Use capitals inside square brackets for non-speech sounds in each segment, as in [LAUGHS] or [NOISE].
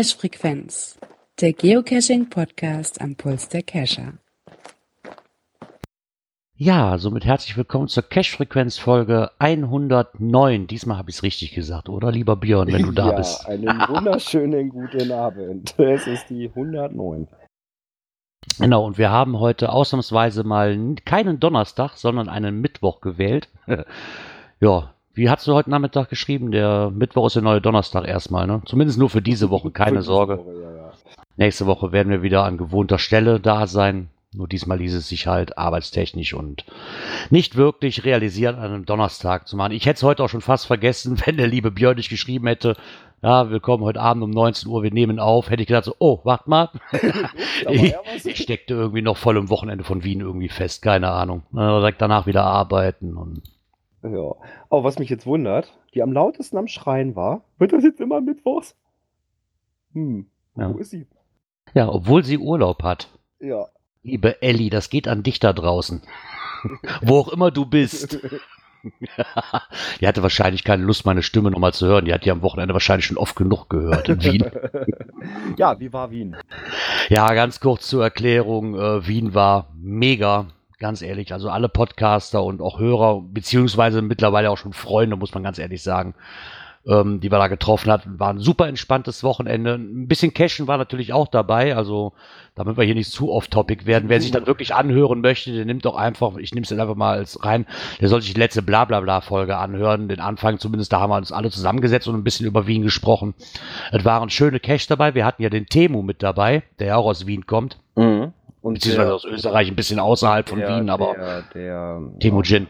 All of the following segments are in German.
Cache Frequenz, der Geocaching-Podcast am Puls der Cacher. Ja, somit herzlich willkommen zur Cache-Frequenz-Folge 109. Diesmal habe ich es richtig gesagt, oder lieber Björn, wenn du da ja, bist? einen wunderschönen guten Abend. Es ist die 109. Genau, und wir haben heute ausnahmsweise mal keinen Donnerstag, sondern einen Mittwoch gewählt. [LAUGHS] ja, wie hast du heute Nachmittag geschrieben? Der Mittwoch ist der neue Donnerstag erstmal, ne? Zumindest nur für diese Woche, keine Für Sorge. Woche, ja, ja. Nächste Woche werden wir wieder an gewohnter Stelle da sein. Nur diesmal ließ es sich halt arbeitstechnisch und nicht wirklich realisieren, an einem Donnerstag zu machen. Ich hätte es heute auch schon fast vergessen, [LAUGHS] wenn der liebe Björn nicht geschrieben hätte, ja, wir kommen heute Abend um 19 Uhr, wir nehmen auf, hätte ich gedacht so, oh, warte mal. [LAUGHS] [LAUGHS] Ich, ich steckte irgendwie noch voll im Wochenende von Wien irgendwie fest, keine Ahnung. Direkt danach wieder arbeiten und Ja. Oh, was mich jetzt wundert, die am lautesten am Schreien war, wird [LAUGHS] das jetzt immer mittwochs? Hm, Ja. wo ist sie? ja, obwohl sie Urlaub hat. Ja. Liebe Elli, das geht an dich da draußen. [LAUGHS] Wo auch immer du bist. [LAUGHS] die hatte wahrscheinlich keine Lust, meine Stimme nochmal zu hören. Die hat die am Wochenende wahrscheinlich schon oft genug gehört in Wien. ja, wie war Wien? ja, ganz kurz zur Erklärung. Äh, Wien war mega, ganz ehrlich. Also alle Podcaster und auch Hörer, beziehungsweise mittlerweile auch schon Freunde, muss man ganz ehrlich sagen, ähm, die wir da getroffen hatten, war ein super entspanntes Wochenende. Ein bisschen Cashen war natürlich auch dabei, also damit wir hier nicht zu off-topic werden. Wer sich dann wirklich anhören möchte, der nimmt doch einfach, ich nehme es dann einfach mal als rein, der soll sich die letzte Blablabla-Folge anhören, den Anfang zumindest, da haben wir uns alle zusammengesetzt und ein bisschen über Wien gesprochen. Es waren schöne Cash dabei, wir hatten ja den Temu mit dabei, der ja auch aus Wien kommt, Mhm. Und beziehungsweise aus Österreich, ein bisschen außerhalb von der, Wien, aber Der, der, Temujin.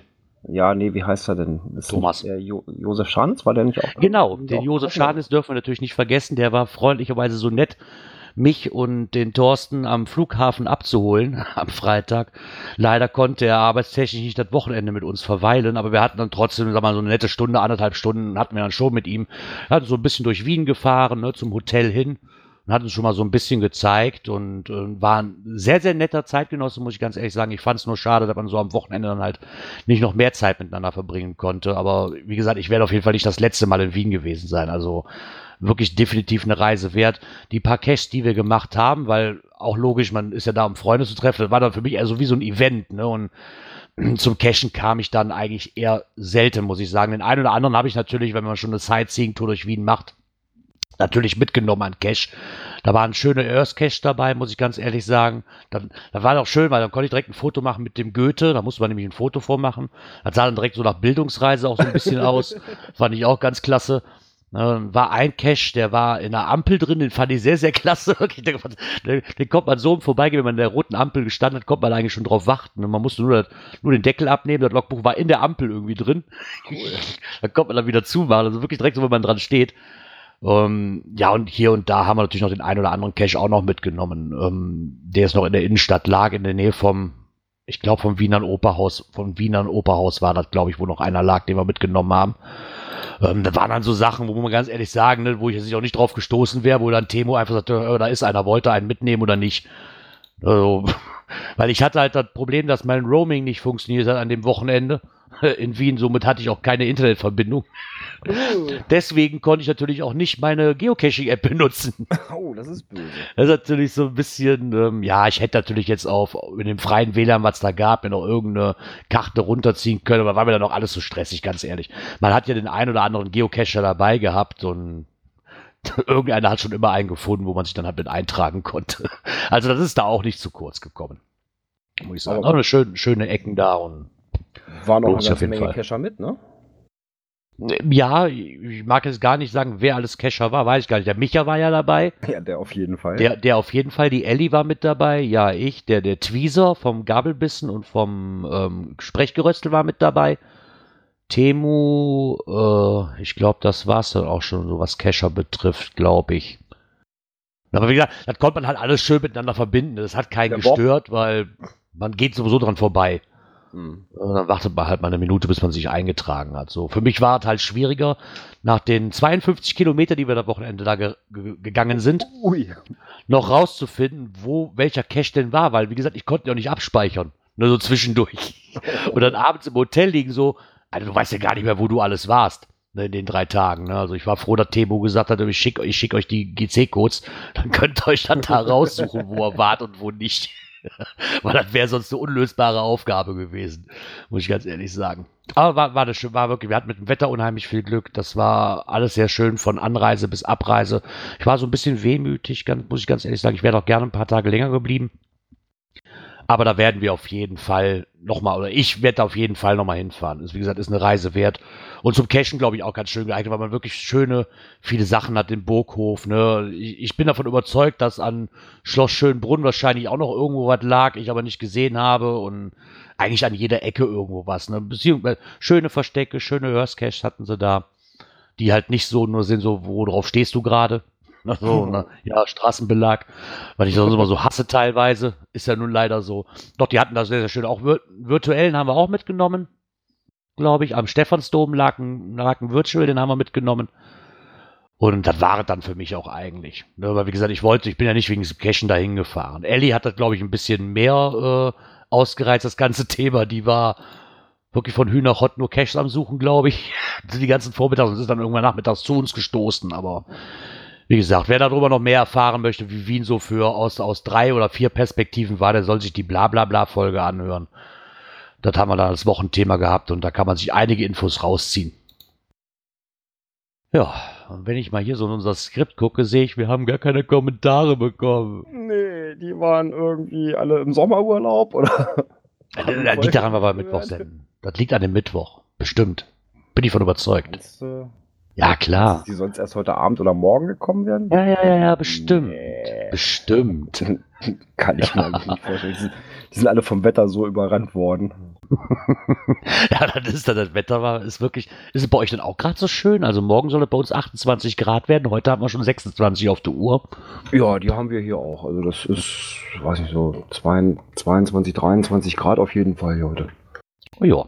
Ja, nee, wie heißt er denn? Das Thomas. Der jo Josef Schanz, war der nicht auch? Genau, den Josef. Schadens dürfen wir natürlich nicht vergessen. Der war freundlicherweise so nett, mich und den Thorsten am Flughafen abzuholen [LAUGHS] am Freitag. Leider konnte er arbeitstechnisch nicht das Wochenende mit uns verweilen, aber wir hatten dann trotzdem, sag mal, so eine nette Stunde, anderthalb Stunden hatten wir dann schon mit ihm. Wir hatten so ein bisschen durch Wien gefahren, ne, zum Hotel hin und hat uns schon mal so ein bisschen gezeigt und äh, war ein sehr, sehr netter Zeitgenosse, muss ich ganz ehrlich sagen. Ich fand es nur schade, dass man so am Wochenende dann halt nicht noch mehr Zeit miteinander verbringen konnte. Aber wie gesagt, ich werde auf jeden Fall nicht das letzte Mal in Wien gewesen sein. Also wirklich definitiv eine Reise wert. Die paar Caches, die wir gemacht haben, weil auch logisch, man ist ja da, um Freunde zu treffen, das war dann für mich eher so wie so ein Event. Ne? Und [CLEARS THROAT] zum Cashen kam ich dann eigentlich eher selten, muss ich sagen. Den einen oder anderen habe ich natürlich, wenn man schon eine Sightseeing-Tour durch Wien macht, natürlich mitgenommen an Cash. Da waren schöne Earth Cash dabei, muss ich ganz ehrlich sagen. Da, da war doch schön, weil dann konnte ich direkt ein Foto machen mit dem Goethe. Da musste man nämlich ein Foto vormachen. Das sah dann direkt so nach Bildungsreise auch so ein bisschen aus. [LAUGHS] Fand ich auch ganz klasse. Ne, war ein Cache, der war in einer Ampel drin, den fand ich sehr, sehr klasse. [LAUGHS] Den, den, kommt man so Vorbeigehen, wenn man in der roten Ampel gestanden hat, kommt man eigentlich schon drauf warten. Und man musste nur, das, nur den Deckel abnehmen, das Logbuch war in der Ampel irgendwie drin. [LAUGHS] da kommt man dann wieder zumachen. Also wirklich direkt so, wenn man dran steht. Ähm, ja, und hier und da haben wir natürlich noch den einen oder anderen Cache auch noch mitgenommen. Ähm, der ist noch in der Innenstadt, lag in der Nähe vom, ich glaube, vom Wiener Operhaus, vom Wiener Operhaus war das, glaube ich, wo noch einer lag, den wir mitgenommen haben. Ähm, da waren dann so Sachen, wo man ganz ehrlich sagen, ne, wo ich jetzt auch nicht drauf gestoßen wäre, wo dann Temo einfach sagte, äh, da ist einer, wollte einen mitnehmen oder nicht. Also, [LAUGHS] weil ich hatte halt das Problem, dass mein Roaming nicht funktioniert hat an dem Wochenende in Wien. Somit hatte ich auch keine Internetverbindung. Deswegen konnte ich natürlich auch nicht meine Geocaching-App benutzen. [LAUGHS] Oh, das ist böse. Das ist natürlich so ein bisschen, ähm, ja, ich hätte natürlich jetzt auf in dem freien WLAN, was da gab, mir noch irgendeine Karte runterziehen können, aber war mir dann auch alles so stressig, ganz ehrlich. Man hat ja den einen oder anderen Geocacher dabei gehabt und [LAUGHS] irgendeiner hat schon immer einen gefunden, wo man sich dann halt mit eintragen konnte. [LAUGHS] Also das ist da auch nicht zu kurz gekommen. Muss ich sagen. Aber- auch eine schöne, schöne Ecken da und War noch eine ganze Menge Fall. Cacher mit, ne? ja, ich mag jetzt gar nicht sagen, wer alles Cacher war, weiß ich gar nicht. Der Micha war ja dabei. [LAUGHS] Ja, der auf jeden Fall. Der, der auf jeden Fall, die Ellie war mit dabei, ja, ich, der, der Tweezer vom Gabelbissen und vom ähm, Sprechgeröstel war mit dabei. Temu, äh, ich glaube, das war's dann auch schon, so was Kescher betrifft, glaube ich. Aber wie gesagt, das konnte man halt alles schön miteinander verbinden. Das hat keinen Der Bob. gestört, weil man geht sowieso dran vorbei. Hm. Und dann wartet man halt mal eine Minute, bis man sich eingetragen hat. So, für mich war es halt schwieriger, nach den 52 Kilometer, die wir das Wochenende da ge ge gegangen sind, Ui. noch rauszufinden, wo welcher Cache denn war, weil wie gesagt, ich konnte ihn auch nicht abspeichern. Nur so zwischendurch. [LAUGHS] Und dann abends im Hotel liegen so, also du weißt ja gar nicht mehr, wo du alles warst. ne, in den drei Tagen. Ne? Also ich war froh, dass Tebo gesagt hat, ich schicke ich schick euch die GC-Codes, dann könnt ihr euch dann da raussuchen, wo er wart und wo nicht. [LAUGHS] Weil das wäre sonst eine unlösbare Aufgabe gewesen, muss ich ganz ehrlich sagen. Aber war, war das war wirklich, wir hatten mit dem Wetter unheimlich viel Glück. Das war alles sehr schön von Anreise bis Abreise. Ich war so ein bisschen wehmütig, muss ich ganz ehrlich sagen. Ich wäre auch gerne ein paar Tage länger geblieben. Aber da werden wir auf jeden Fall nochmal, oder ich werde auf jeden Fall nochmal hinfahren. Ist, wie gesagt, ist eine Reise wert. Und zum Cashen, glaube ich, auch ganz schön geeignet, weil man wirklich schöne, viele Sachen hat, den Burghof. Ne? Ich, ich bin davon überzeugt, dass an Schloss Schönbrunn wahrscheinlich auch noch irgendwo was lag, ich aber nicht gesehen habe. Und eigentlich an jeder Ecke irgendwo was. Ne? Beziehungsweise schöne Verstecke, schöne Hörskaches hatten sie da, die halt nicht so nur sind, so, worauf stehst du gerade? So, [LAUGHS] ne? Ja, Straßenbelag, weil ich sonst immer so hasse teilweise, ist ja nun leider so. Doch, die hatten das sehr, sehr schön. Auch vir virtuellen haben wir auch mitgenommen, glaube ich. Am Stephansdom lag ein, lag ein Virtual, den haben wir mitgenommen. Und das war es dann für mich auch eigentlich. Ne, weil, wie gesagt, ich wollte, ich bin ja nicht wegen dem Cashen dahin gefahren. Ellie hat das, glaube ich, ein bisschen mehr äh, ausgereizt, das ganze [LAUGHS] Thema. Die war wirklich von Hühnerhott nur Caches am Suchen, glaube ich. [LAUGHS] Die ganzen Vormittags und ist dann irgendwann nachmittags zu uns gestoßen. Aber wie gesagt, wer darüber noch mehr erfahren möchte, wie Wien so für aus, aus drei oder vier Perspektiven war, der soll sich die Blablabla-Folge anhören. Das haben wir dann als Wochenthema gehabt und da kann man sich einige Infos rausziehen. Ja, und wenn ich mal hier so in unser Skript gucke, sehe ich, wir haben gar keine Kommentare bekommen. Nee, die waren irgendwie alle im Sommerurlaub, oder? Das liegt daran, weil wir Mittwoch senden. Das liegt an dem Mittwoch. Bestimmt. Bin ich von überzeugt. Meinst du, Ja, klar. die sonst erst heute Abend oder morgen gekommen wären? Ja, ja, ja, ja, bestimmt. Nee. Bestimmt. [LAUGHS] Kann ich mir eigentlich nicht vorstellen. Die sind, die sind alle vom Wetter so überrannt worden. [LAUGHS] ja, das ist dann das Wetter war, ist wirklich, ist es bei euch denn auch gerade so schön? Also morgen soll es bei uns 28 Grad werden, heute haben wir schon 26 auf der Uhr. Ja, die haben wir hier auch. Also das ist, weiß nicht, so 22, 23 Grad auf jeden Fall hier heute. Oh ja,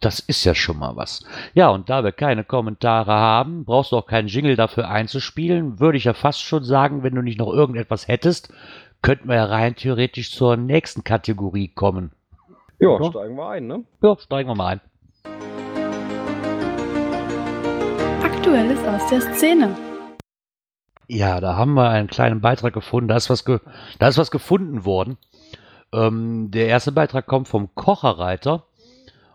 das ist ja schon mal was. Ja, und da wir keine Kommentare haben, brauchst du auch keinen Jingle dafür einzuspielen, würde ich ja fast schon sagen, wenn du nicht noch irgendetwas hättest, könnten wir ja rein theoretisch zur nächsten Kategorie kommen. Ja, Ja. steigen wir ein, ne? Ja, steigen wir mal ein. Aktuelles aus der Szene. Ja, da haben wir einen kleinen Beitrag gefunden. Da ist was, ge da ist was gefunden worden. Ähm, der erste Beitrag kommt vom Kocherreiter.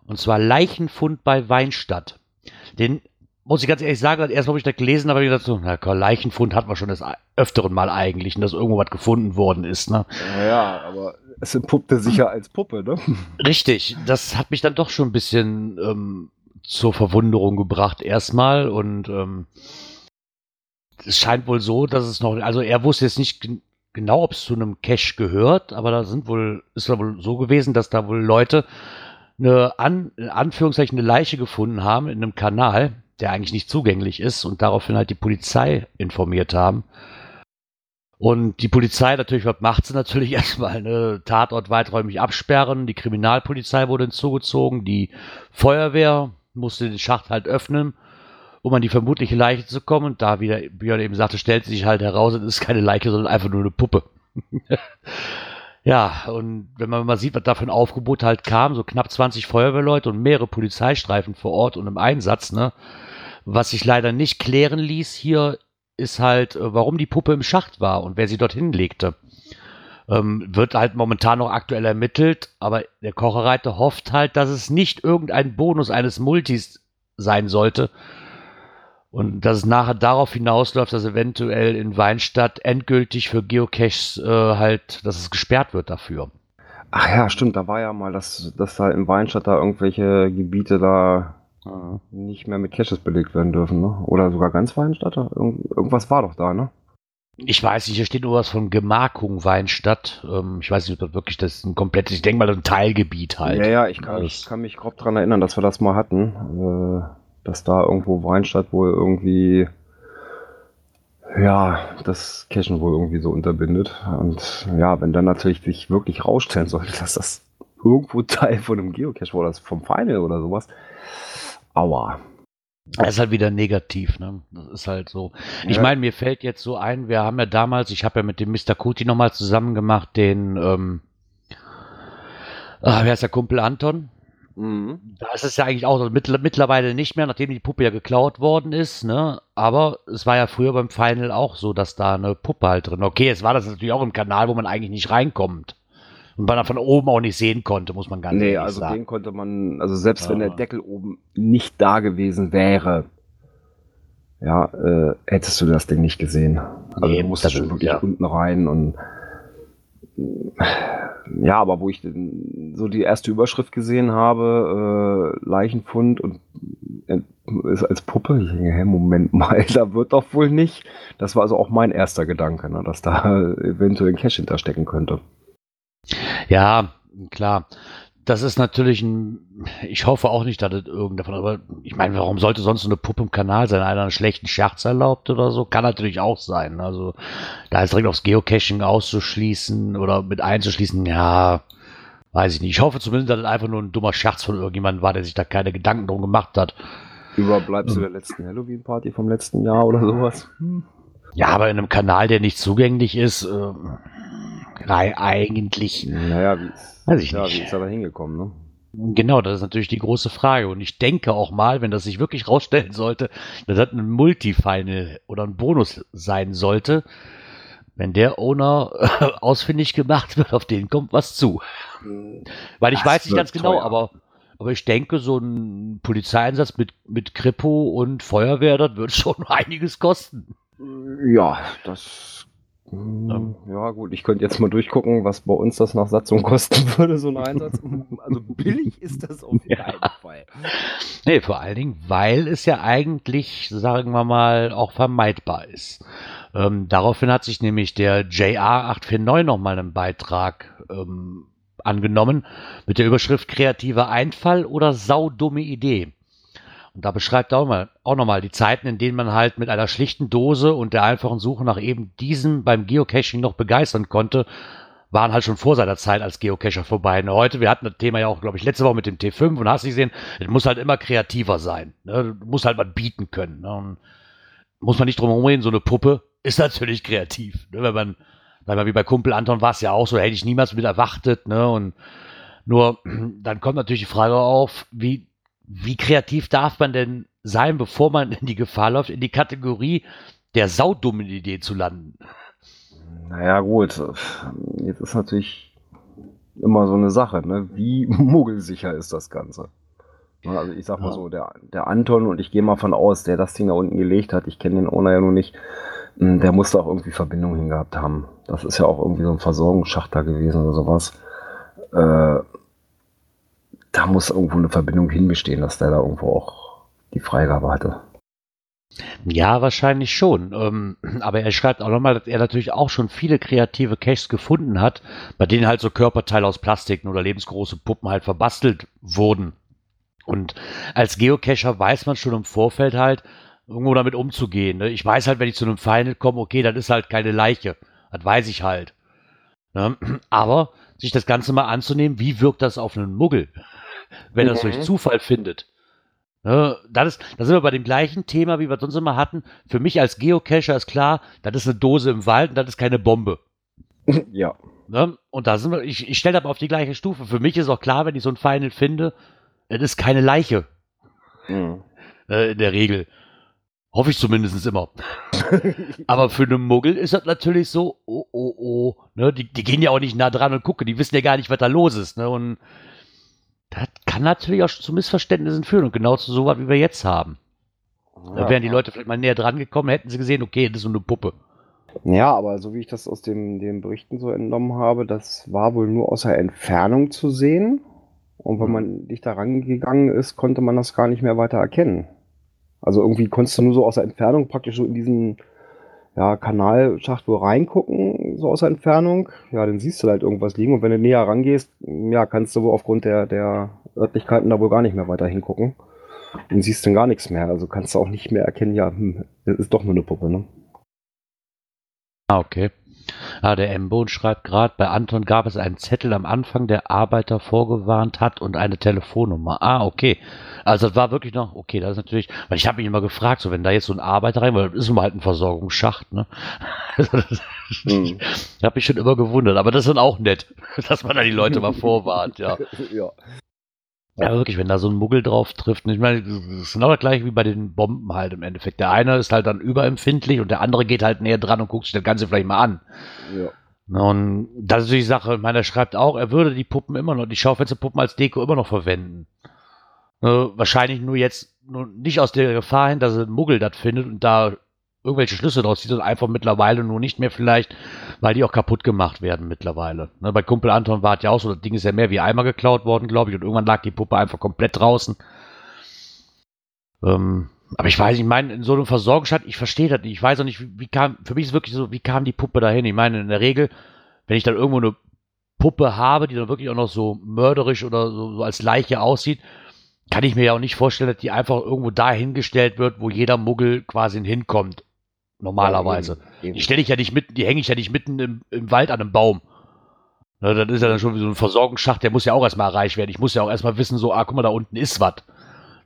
Und zwar Leichenfund bei Weinstadt. Den muss ich ganz ehrlich sagen, erst habe ich das gelesen, aber ich gedacht so, na komm, Leichenfund hatten wir schon des öfteren Mal eigentlich, dass irgendwo was gefunden worden ist. Ne? Ja, aber es entpuppte sich ja als Puppe, ne? Richtig, das hat mich dann doch schon ein bisschen ähm, zur Verwunderung gebracht erstmal und ähm, es scheint wohl so, dass es noch, also er wusste jetzt nicht gen- genau, ob es zu einem Cache gehört, aber da sind wohl, ist da wohl so gewesen, dass da wohl Leute eine An, in Anführungszeichen eine Leiche gefunden haben in einem Kanal, der eigentlich nicht zugänglich ist und daraufhin halt die Polizei informiert haben. Und die Polizei natürlich, was macht sie natürlich [LAUGHS] erstmal? Ne? Tatort weiträumig absperren. Die Kriminalpolizei wurde hinzugezogen. Die Feuerwehr musste den Schacht halt öffnen, um an die vermutliche Leiche zu kommen. Und da, wie der Björn eben sagte, stellt sich halt heraus, es ist keine Leiche, sondern einfach nur eine Puppe. [LAUGHS] ja, und wenn man mal sieht, was da für ein Aufgebot halt kam, so knapp 20 Feuerwehrleute und mehrere Polizeistreifen vor Ort und im Einsatz, ne? Was sich leider nicht klären ließ hier ist halt, äh, warum die Puppe im Schacht war und wer sie dorthin legte. Ähm, wird halt momentan noch aktuell ermittelt, aber der Kocherreiter hofft halt, dass es nicht irgendein Bonus eines Multis sein sollte und dass es nachher darauf hinausläuft, dass eventuell in Weinstadt endgültig für Geocaches äh, halt, dass es gesperrt wird dafür. Ach ja, stimmt, da war ja mal, dass, dass da im Weinstadt da irgendwelche Gebiete da nicht mehr mit Caches belegt werden dürfen, ne? Oder sogar ganz Weinstadt? Irgend, irgendwas war doch da, ne? Ich weiß nicht, hier steht nur was von Gemarkung Weinstadt. Ähm, ich weiß nicht, ob das wirklich das ist ein komplettes, ich denke mal, ein Teilgebiet halt. Ja, ja, ich kann, ich kann mich grob dran erinnern, dass wir das mal hatten. Äh, dass da irgendwo Weinstadt wohl irgendwie, ja, das Cachen wohl irgendwie so unterbindet. Und ja, wenn dann natürlich sich wirklich rausstellen sollte, dass das irgendwo [LAUGHS] Teil von einem Geocache war, das vom Final oder sowas. Aua. Das ist halt wieder negativ, ne? Das ist halt so. Ich Ja. meine, mir fällt jetzt so ein, wir haben ja damals, ich habe ja mit dem Mr. Kuti nochmal zusammen gemacht, den, ähm, ah, wer ist der Kumpel Anton? Mhm. Da ist es ja eigentlich auch so, mittler- mittlerweile nicht mehr, nachdem die Puppe ja geklaut worden ist, ne? Aber es war ja früher beim Final auch so, dass da eine Puppe halt drin. Okay, jetzt war das natürlich auch im Kanal, wo man eigentlich nicht reinkommt. Und man da von oben auch nicht sehen konnte, muss man ganz Nee, ehrlich also sagen. den konnte man, also selbst wenn Ja. der Deckel oben nicht da gewesen wäre, ja, äh, hättest du das Ding nicht gesehen. Also Nee, du musstest schon wirklich ja. unten rein und ja, aber wo ich so die erste Überschrift gesehen habe, äh, Leichenfund und äh, ist als Puppe, ich denke, hä, Moment mal, [LAUGHS] da wird doch wohl nicht. Das war also auch mein erster Gedanke, ne, dass da [LAUGHS] eventuell ein Cash hinterstecken könnte. Ja, klar. Das ist natürlich ein. Ich hoffe auch nicht, dass das irgend davon. Aber ich meine, warum sollte sonst so eine Puppe im Kanal sein? Einer einen schlechten Scherz erlaubt oder so? Kann natürlich auch sein. Also, da jetzt direkt aufs Geocaching auszuschließen oder mit einzuschließen, ja, weiß ich nicht. Ich hoffe zumindest, dass das einfach nur ein dummer Scherz von irgendjemandem war, der sich da keine Gedanken drum gemacht hat. Überbleibst du der letzten Halloween-Party vom letzten Jahr oder sowas? Ja, aber in einem Kanal, der nicht zugänglich ist, äh, eigentlich. Naja, wie ist, Weiß ich ja, nicht. wie ist er da hingekommen, ne? Genau, das ist natürlich die große Frage. Und ich denke auch mal, wenn das sich wirklich rausstellen sollte, dass das ein Multi-Final oder ein Bonus sein sollte, wenn der Owner [LAUGHS] ausfindig gemacht wird, auf den kommt was zu. Weil ich Das weiß nicht ganz genau, teuer. aber, aber ich denke, so ein Polizeieinsatz mit, mit Kripo und Feuerwehr, das wird [LAUGHS] schon einiges kosten. Ja, das. Hm, Ja, gut, ich könnte jetzt mal durchgucken, was bei uns das nach Satzung kosten [LAUGHS] würde, so ein Einsatz. Also billig ist das auf [LAUGHS] keinen Fall. Nee, vor allen Dingen, weil es ja eigentlich, sagen wir mal, auch vermeidbar ist. Ähm, daraufhin hat sich nämlich der JR849 nochmal einen Beitrag ähm, angenommen mit der Überschrift kreativer Einfall oder saudumme Idee. Und da beschreibt er auch, mal, auch nochmal die Zeiten, in denen man halt mit einer schlichten Dose und der einfachen Suche nach eben diesem beim Geocaching noch begeistern konnte, waren halt schon vor seiner Zeit als Geocacher vorbei. Und heute, wir hatten das Thema ja auch, glaube ich, letzte Woche mit dem T5 und hast du gesehen, es muss halt immer kreativer sein. Ne? Du musst halt was bieten können. Ne? Muss man nicht drum herum reden, so eine Puppe ist natürlich kreativ. Ne? Wenn man, weil man wie bei Kumpel Anton war es ja auch so, hätte ich niemals mit erwartet. Ne? Und nur [CLEARS THROAT] dann kommt natürlich die Frage auf, wie, wie kreativ darf man denn sein, bevor man in die Gefahr läuft, in die Kategorie der saudummen Idee zu landen? Naja, gut. Jetzt ist natürlich immer so eine Sache, ne? Wie [LAUGHS] muggelsicher ist das Ganze? Ne, Also ich sag mal Ja. so, der, der Anton und ich gehe mal von aus, der das Ding da unten gelegt hat, ich kenne den Owner ja nur nicht, mh, der muss da auch irgendwie Verbindung hingehabt haben. Das ist ja auch irgendwie so ein Versorgungsschacht da gewesen oder sowas. Äh, da muss irgendwo eine Verbindung hinbestehen, dass der da irgendwo auch die Freigabe hatte. Ja, wahrscheinlich schon. Ähm, aber er schreibt auch nochmal, dass er natürlich auch schon viele kreative Caches gefunden hat, bei denen halt so Körperteile aus Plastik oder lebensgroße Puppen halt verbastelt wurden. Und als Geocacher weiß man schon im Vorfeld halt, irgendwo damit umzugehen. Ne? Ich weiß halt, wenn ich zu einem Final komme, okay, das ist halt keine Leiche. Das weiß ich halt. Ne? Aber sich das Ganze mal anzunehmen, wie wirkt das auf einen Muggel, wenn er es Mhm. durch Zufall findet? Ne, das ist, da sind wir bei dem gleichen Thema, wie wir es sonst immer hatten. Für mich als Geocacher ist klar, das ist eine Dose im Wald und das ist keine Bombe. [LAUGHS] ja. Ne? Und da sind wir, ich, ich stelle das auf die gleiche Stufe. Für mich ist auch klar, wenn ich so ein Final finde, es ist keine Leiche Mhm. äh, in der Regel. Hoffe ich zumindest immer. [LAUGHS] Aber für einen Muggel ist das natürlich so, oh, oh, oh. Ne? Die, die gehen ja auch nicht nah dran und gucken, die wissen ja gar nicht, was da los ist. Ne? Und das kann natürlich auch zu Missverständnissen führen und genau zu sowas, wie wir jetzt haben. Da wären die Leute vielleicht mal näher dran gekommen, hätten sie gesehen, okay, das ist so eine Puppe. Ja, aber so wie ich das aus dem, den Berichten so entnommen habe, das war wohl nur aus der Entfernung zu sehen. Und wenn man dicht da rangegangen ist, konnte man das gar nicht mehr weiter erkennen. Also irgendwie konntest du nur so aus der Entfernung praktisch so in diesen ja, Kanalschacht wo reingucken, so aus der Entfernung. Ja, dann siehst du halt irgendwas liegen. Und wenn du näher rangehst, ja, kannst du wohl aufgrund der, der Örtlichkeiten da wohl gar nicht mehr weiter hingucken. Und siehst dann gar nichts mehr. Also kannst du auch nicht mehr erkennen, ja, hm, das ist doch nur eine Puppe, ne? Ah, okay. Ah, der M-Bone schreibt gerade, bei Anton gab es einen Zettel am Anfang, der Arbeiter vorgewarnt hat und eine Telefonnummer. Ah, okay. Also das war wirklich noch, okay, das ist natürlich, weil ich habe mich immer gefragt, so wenn da jetzt so ein Arbeiter rein, weil das ist immer halt ein Versorgungsschacht, ne? [LAUGHS] Mhm. Ich habe mich schon immer gewundert, aber das ist dann auch nett, [LAUGHS] dass man da die Leute mal vorwarnt, ja. [LAUGHS] ja. Ja, wirklich, wenn da so ein Muggel drauf trifft. Ich meine, das ist genau das gleiche wie bei den Bomben halt im Endeffekt. Der eine ist halt dann überempfindlich und der andere geht halt näher dran und guckt sich das Ganze vielleicht mal an. Ja. Und das ist die Sache. Ich meine, er schreibt auch, er würde die Puppen immer noch, die Schaufensterpuppen als Deko immer noch verwenden. Äh, wahrscheinlich nur jetzt nur nicht aus der Gefahr hin, dass ein Muggel das findet und da irgendwelche Schlüsse draus zieht und einfach mittlerweile nur nicht mehr vielleicht, weil die auch kaputt gemacht werden mittlerweile. Ne, bei Kumpel Anton war es ja auch so, das Ding ist ja mehr wie einmal geklaut worden, glaube ich, und irgendwann lag die Puppe einfach komplett draußen. Ähm, aber ich weiß, ich meine, in so einem Versorgungsstadt, ich verstehe das nicht. Ich weiß auch nicht, wie, wie kam, für mich ist es wirklich so, wie kam die Puppe dahin? Ich meine, in der Regel, wenn ich dann irgendwo eine Puppe habe, die dann wirklich auch noch so mörderisch oder so, so als Leiche aussieht, kann ich mir ja auch nicht vorstellen, dass die einfach irgendwo dahingestellt wird, wo jeder Muggel quasi hinkommt. Normalerweise. Ja. Die stelle ich ja nicht mitten, die hänge ich ja nicht mitten im, im Wald an einem Baum. Na, das ist ja dann schon wie so ein Versorgungsschacht, der muss ja auch erstmal erreicht werden. Ich muss ja auch erstmal wissen, so, ah, guck mal, da unten ist was.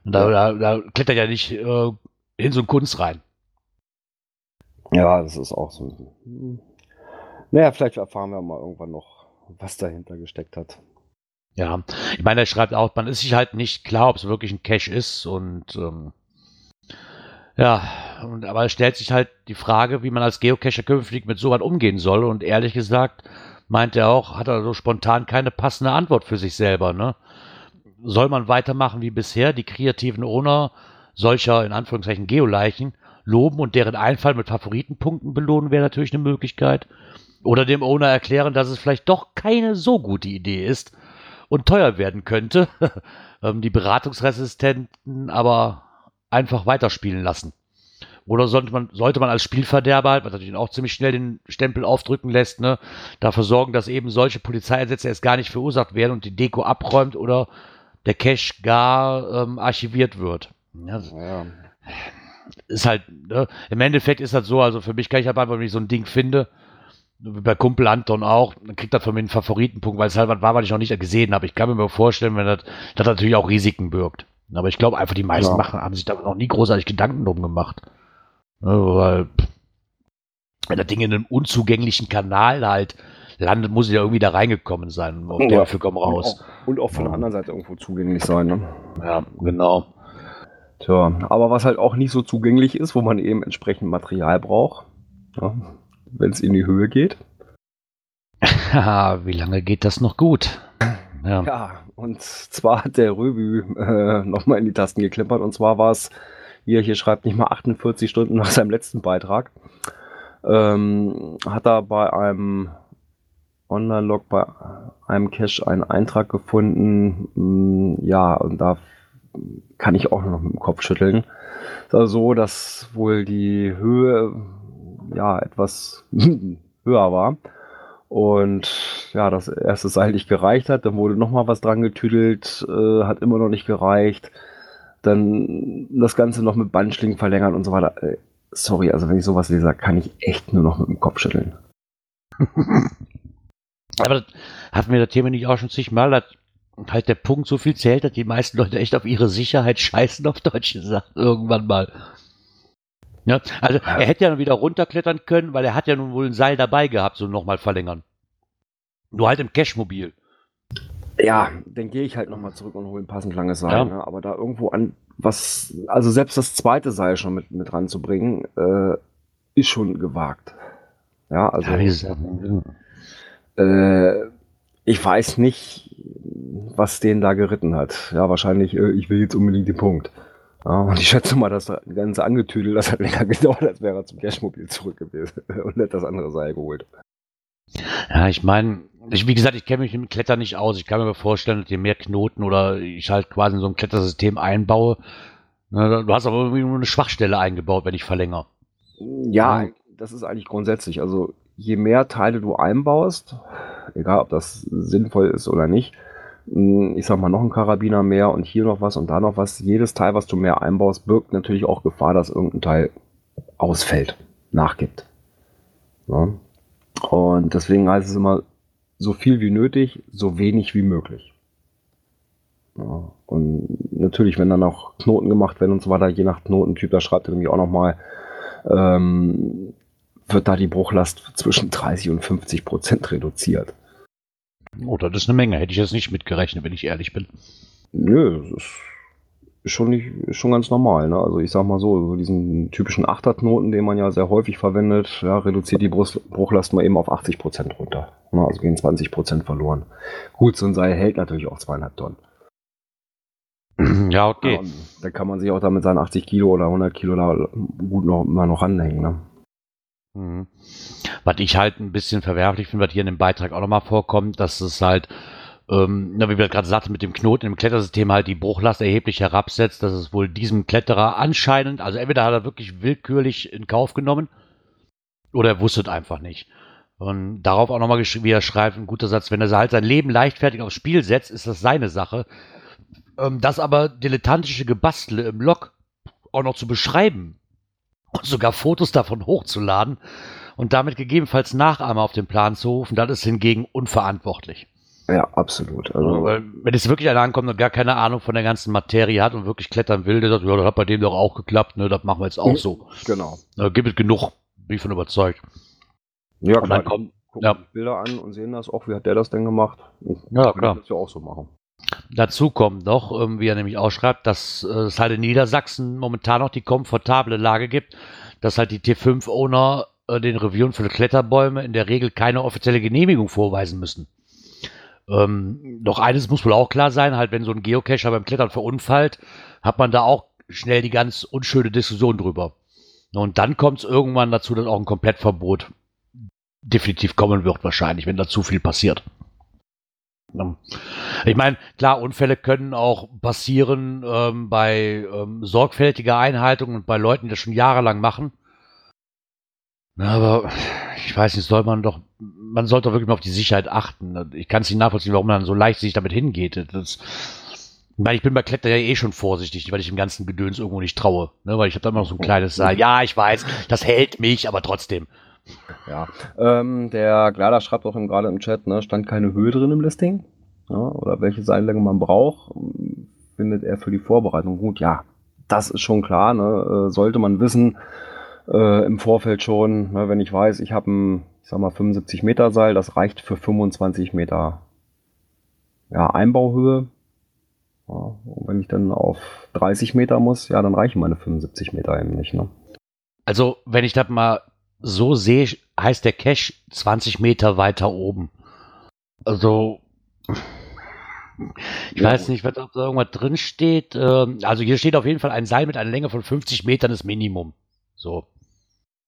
Da, da, da klettert ja nicht äh, in so ein Kunst rein. Ja, das ist auch so. Naja, vielleicht erfahren wir mal irgendwann noch, was dahinter gesteckt hat. Ja, ich meine, er schreibt auch, man ist sich halt nicht klar, ob es wirklich ein Cache ist und ähm, ja, und, aber es stellt sich halt die Frage, wie man als Geocacher künftig mit sowas umgehen soll und ehrlich gesagt meint er auch, hat er so spontan keine passende Antwort für sich selber, ne? Soll man weitermachen wie bisher, die kreativen Owner solcher, in Anführungszeichen, Geoleichen loben und deren Einfall mit Favoritenpunkten belohnen, wäre natürlich eine Möglichkeit. Oder dem Owner erklären, dass es vielleicht doch keine so gute Idee ist und teuer werden könnte. [LAUGHS] Ähm, die Beratungsresistenten aber einfach weiterspielen lassen. Oder sollte man, sollte man als Spielverderber, halt, was natürlich auch ziemlich schnell den Stempel aufdrücken lässt, ne, dafür sorgen, dass eben solche Polizeieinsätze erst gar nicht verursacht werden und die Deko abräumt oder der Cache gar ähm, archiviert wird. Ja, Ja. ist halt, ne, im Endeffekt ist das so, also für mich kann ich halt einfach, wenn ich so ein Ding finde, wie bei Kumpel Anton auch, dann kriegt das von mir einen Favoritenpunkt, weil es halt was war, was ich noch nicht gesehen habe. Ich kann mir vorstellen, wenn das, das natürlich auch Risiken birgt. Aber ich glaube einfach, die meisten Ja. machen, haben sich da noch nie großartig Gedanken drum gemacht. Ne, weil, wenn das Ding in einem unzugänglichen Kanal halt landet, muss es ja irgendwie da reingekommen sein. Auf Ja. der für komm raus. Und auch von der anderen Seite irgendwo zugänglich sein. Ne? Ja, genau. Tja, aber was halt auch nicht so zugänglich ist, wo man eben entsprechend Material braucht, ja, wenn es in die Höhe geht. [LAUGHS] Wie lange geht das noch gut? Ja. Ja, und zwar hat der Röbü äh, nochmal in die Tasten geklimpert und zwar war es, hier, hier schreibt nicht mal 48 Stunden nach seinem letzten Beitrag, ähm, hat er bei einem Online-Log bei einem Cache einen Eintrag gefunden, mh, ja, und da kann ich auch noch mit dem Kopf schütteln. Es war so, dass wohl die Höhe ja etwas [LAUGHS] höher war. Und ja, das erste Seil nicht gereicht hat, dann wurde nochmal was dran getüdelt, äh, hat immer noch nicht gereicht. Dann das Ganze noch mit Bandschlingen verlängern und so weiter. Äh, sorry, also wenn ich sowas lese, kann ich echt nur noch mit dem Kopf schütteln. [LAUGHS] Aber das hatten wir das Thema nicht auch schon zigmal, dass halt der Punkt so viel zählt, dass die meisten Leute echt auf ihre Sicherheit scheißen, auf Deutsch gesagt, irgendwann mal. Ja, also er hätte ja wieder runterklettern können, weil er hat ja nun wohl ein Seil dabei gehabt, so nochmal verlängern. Nur halt im Cashmobil. Ja, dann gehe ich halt nochmal zurück und hole ein passend langes Seil. Ja. Ne? Aber da irgendwo an was, also selbst das zweite Seil schon mit, mit ranzubringen, äh, ist schon gewagt. Ja, also. Ja, Äh, ich weiß nicht, was den da geritten hat. Ja, wahrscheinlich, äh, ich will jetzt unbedingt den Punkt. Ja, und ich schätze mal, dass das Ganze angetüdelt, das [LAUGHS] hat länger gedauert, als wäre er zum Cashmobil zurück gewesen [LAUGHS] und hätte das andere Seil geholt. Ja, ich meine, ich, wie gesagt, ich kenne mich mit dem Klettern nicht aus. Ich kann mir vorstellen, dass je mehr Knoten oder ich halt quasi in so ein Klettersystem einbaue, ne, du hast aber irgendwie nur eine Schwachstelle eingebaut, wenn ich verlängere. Ja, das ist eigentlich grundsätzlich. Also je mehr Teile du einbaust, egal ob das sinnvoll ist oder nicht, ich sag mal noch ein Karabiner mehr und hier noch was und da noch was, jedes Teil, was du mehr einbaust, birgt natürlich auch Gefahr, dass irgendein Teil ausfällt, nachgibt. Ja. Und deswegen heißt es immer, so viel wie nötig, so wenig wie möglich. Ja. Und natürlich, wenn dann auch Knoten gemacht werden und so weiter, je nach Knotentyp, da schreibt er nämlich auch nochmal, ähm, wird da die Bruchlast zwischen 30 und 50 Prozent reduziert. Oh, das ist eine Menge. Hätte ich jetzt nicht mitgerechnet, wenn ich ehrlich bin. Nö, das ist schon nicht, schon ganz normal. Ne? Also ich sag mal so, so diesen typischen Achterknoten, den man ja sehr häufig verwendet, ja, reduziert die Brust, Bruchlast mal eben auf 80 Prozent runter. Ne? Also gehen 20 Prozent verloren. Gut, so ein Seil hält natürlich auch zweieinhalb Tonnen. Ja, okay. Ja, da kann man sich auch damit seinen 80 Kilo oder 100 Kilo da gut noch, immer noch ranhängen. Ne? Mhm. Was ich halt ein bisschen verwerflich finde, was hier in dem Beitrag auch nochmal vorkommt, dass es halt ähm, wie wir gerade sagten, mit dem Knoten im Klettersystem halt die Bruchlast erheblich herabsetzt, dass es wohl diesem Kletterer anscheinend, also entweder hat er wirklich willkürlich in Kauf genommen oder er wusste es einfach nicht. Und darauf auch nochmal wieder schreibt, ein guter Satz, wenn er halt sein Leben leichtfertig aufs Spiel setzt, ist das seine Sache. Ähm, das aber dilettantische Gebastle im Log auch noch zu beschreiben und sogar Fotos davon hochzuladen und damit gegebenenfalls Nachahmer auf den Plan zu rufen, das ist hingegen unverantwortlich. Ja, absolut. Also, Weil, wenn es wirklich einer ankommt und gar keine Ahnung von der ganzen Materie hat und wirklich klettern will, der sagt, ja, das hat bei dem doch auch geklappt, ne, das machen wir jetzt auch so. Genau. Da gibt es genug, bin ich von überzeugt. Ja, und klar. dann kommt, gucken ja. die Bilder an und sehen das auch, wie hat der das denn gemacht? Ja, Kann klar. Das ja auch so machen. Dazu kommt noch, ähm, wie er nämlich ausschreibt, dass äh, es halt in Niedersachsen momentan noch die komfortable Lage gibt, dass halt die T5-Owner äh, den Reviewen für Kletterbäume in der Regel keine offizielle Genehmigung vorweisen müssen. Ähm, doch eines muss wohl auch klar sein, halt wenn so ein Geocacher beim Klettern verunfallt, hat man da auch schnell die ganz unschöne Diskussion drüber. Und dann kommt es irgendwann dazu, dass auch ein Komplettverbot definitiv kommen wird wahrscheinlich, wenn da zu viel passiert. Ich meine, klar, Unfälle können auch passieren ähm, bei ähm, sorgfältiger Einhaltung und bei Leuten, die das schon jahrelang machen. Na, aber ich weiß nicht, soll man doch, man sollte doch wirklich mal auf die Sicherheit achten. Ich kann es nicht nachvollziehen, warum man so leicht sich damit hingeht. Das, ich meine, ich bin bei Klettern ja eh schon vorsichtig, weil ich dem ganzen Gedöns irgendwo nicht traue. Ne? Weil ich habe da immer noch so ein kleines Seil. Ja, ich weiß, das hält mich, aber trotzdem. Ja, ähm, der Glader schreibt auch gerade im Chat, ne, stand keine Höhe drin im Listing. Ja, oder welche Seillänge man braucht, findet er für die Vorbereitung gut. Ja, das ist schon klar, ne, äh, sollte man wissen äh, im Vorfeld schon, ne, wenn ich weiß, ich habe ein, ich sag mal 75 Meter Seil, das reicht für 25 Meter ja, Einbauhöhe. Ja, und wenn ich dann auf 30 Meter muss, ja, dann reichen meine 75 Meter eben nicht. Ne? Also, wenn ich das mal so sehe, heißt der Cache 20 Meter weiter oben. Also, ich Ja, weiß nicht, was da irgendwas drin steht. Ähm, Also hier steht auf jeden Fall ein Seil mit einer Länge von 50 Metern ist Minimum. So.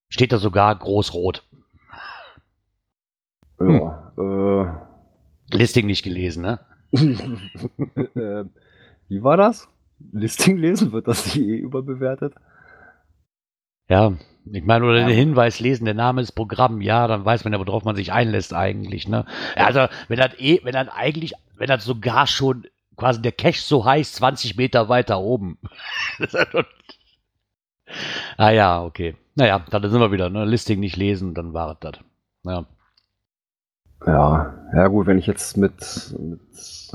Steht da sogar groß-rot. Ja, äh, Listing nicht gelesen, ne? [LAUGHS] äh, wie war das? Listing lesen, wird das nicht eh überbewertet? Ja, ich meine, oder Ja. den Hinweis lesen, der Name ist Programm, ja, dann weiß man ja, worauf man sich einlässt eigentlich, ne? Also, wenn das eh, wenn das eigentlich, wenn das sogar schon quasi der Cache so heißt, 20 Meter weiter oben. [LAUGHS] Ah ja, okay. Naja, dann sind wir wieder, ne? Listing nicht lesen, dann war es das. Ja. Ja, ja gut, wenn ich jetzt mit, mit,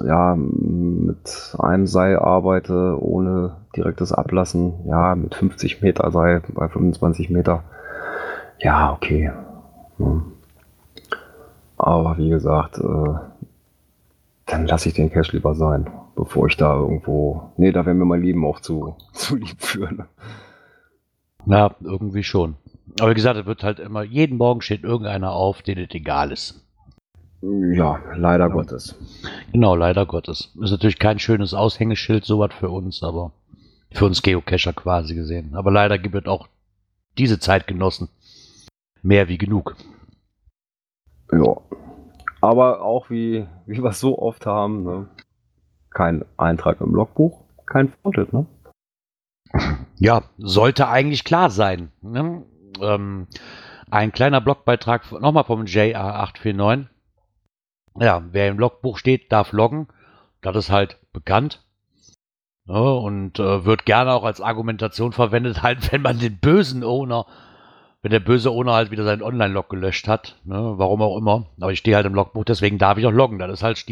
ja, mit einem Seil arbeite, ohne direktes Ablassen, ja, mit 50 Meter Seil bei 25 Meter, ja, okay. Hm. Aber wie gesagt, äh, dann lasse ich den Cash lieber sein, bevor ich da irgendwo, nee, da wäre mir mein Leben auch zu, [LAUGHS] zu lieb für. Ne? Ja, irgendwie schon. Aber wie gesagt, es wird halt immer, jeden Morgen steht irgendeiner auf, den es egal ist. Ja, leider Ja. Gottes. Genau, leider Gottes. Ist natürlich kein schönes Aushängeschild, sowas für uns, aber für uns Geocacher quasi gesehen. Aber leider gibt es auch diese Zeitgenossen mehr wie genug. Ja. Aber auch wie, wie wir es so oft haben, ne? kein Eintrag im Logbuch, kein Fronted, ne? Ja, sollte eigentlich klar sein. Ne? Ähm, ein kleiner Blogbeitrag nochmal vom JA849. Ja, wer im Logbuch steht, darf loggen. Das ist halt bekannt. Ja, und äh, wird gerne auch als Argumentation verwendet, [LAUGHS] halt, wenn man den bösen Owner, wenn der böse Owner halt wieder seinen Online-Log gelöscht hat, ne, warum auch immer. Aber ich stehe halt im Logbuch, deswegen darf ich auch loggen. Das ist halt,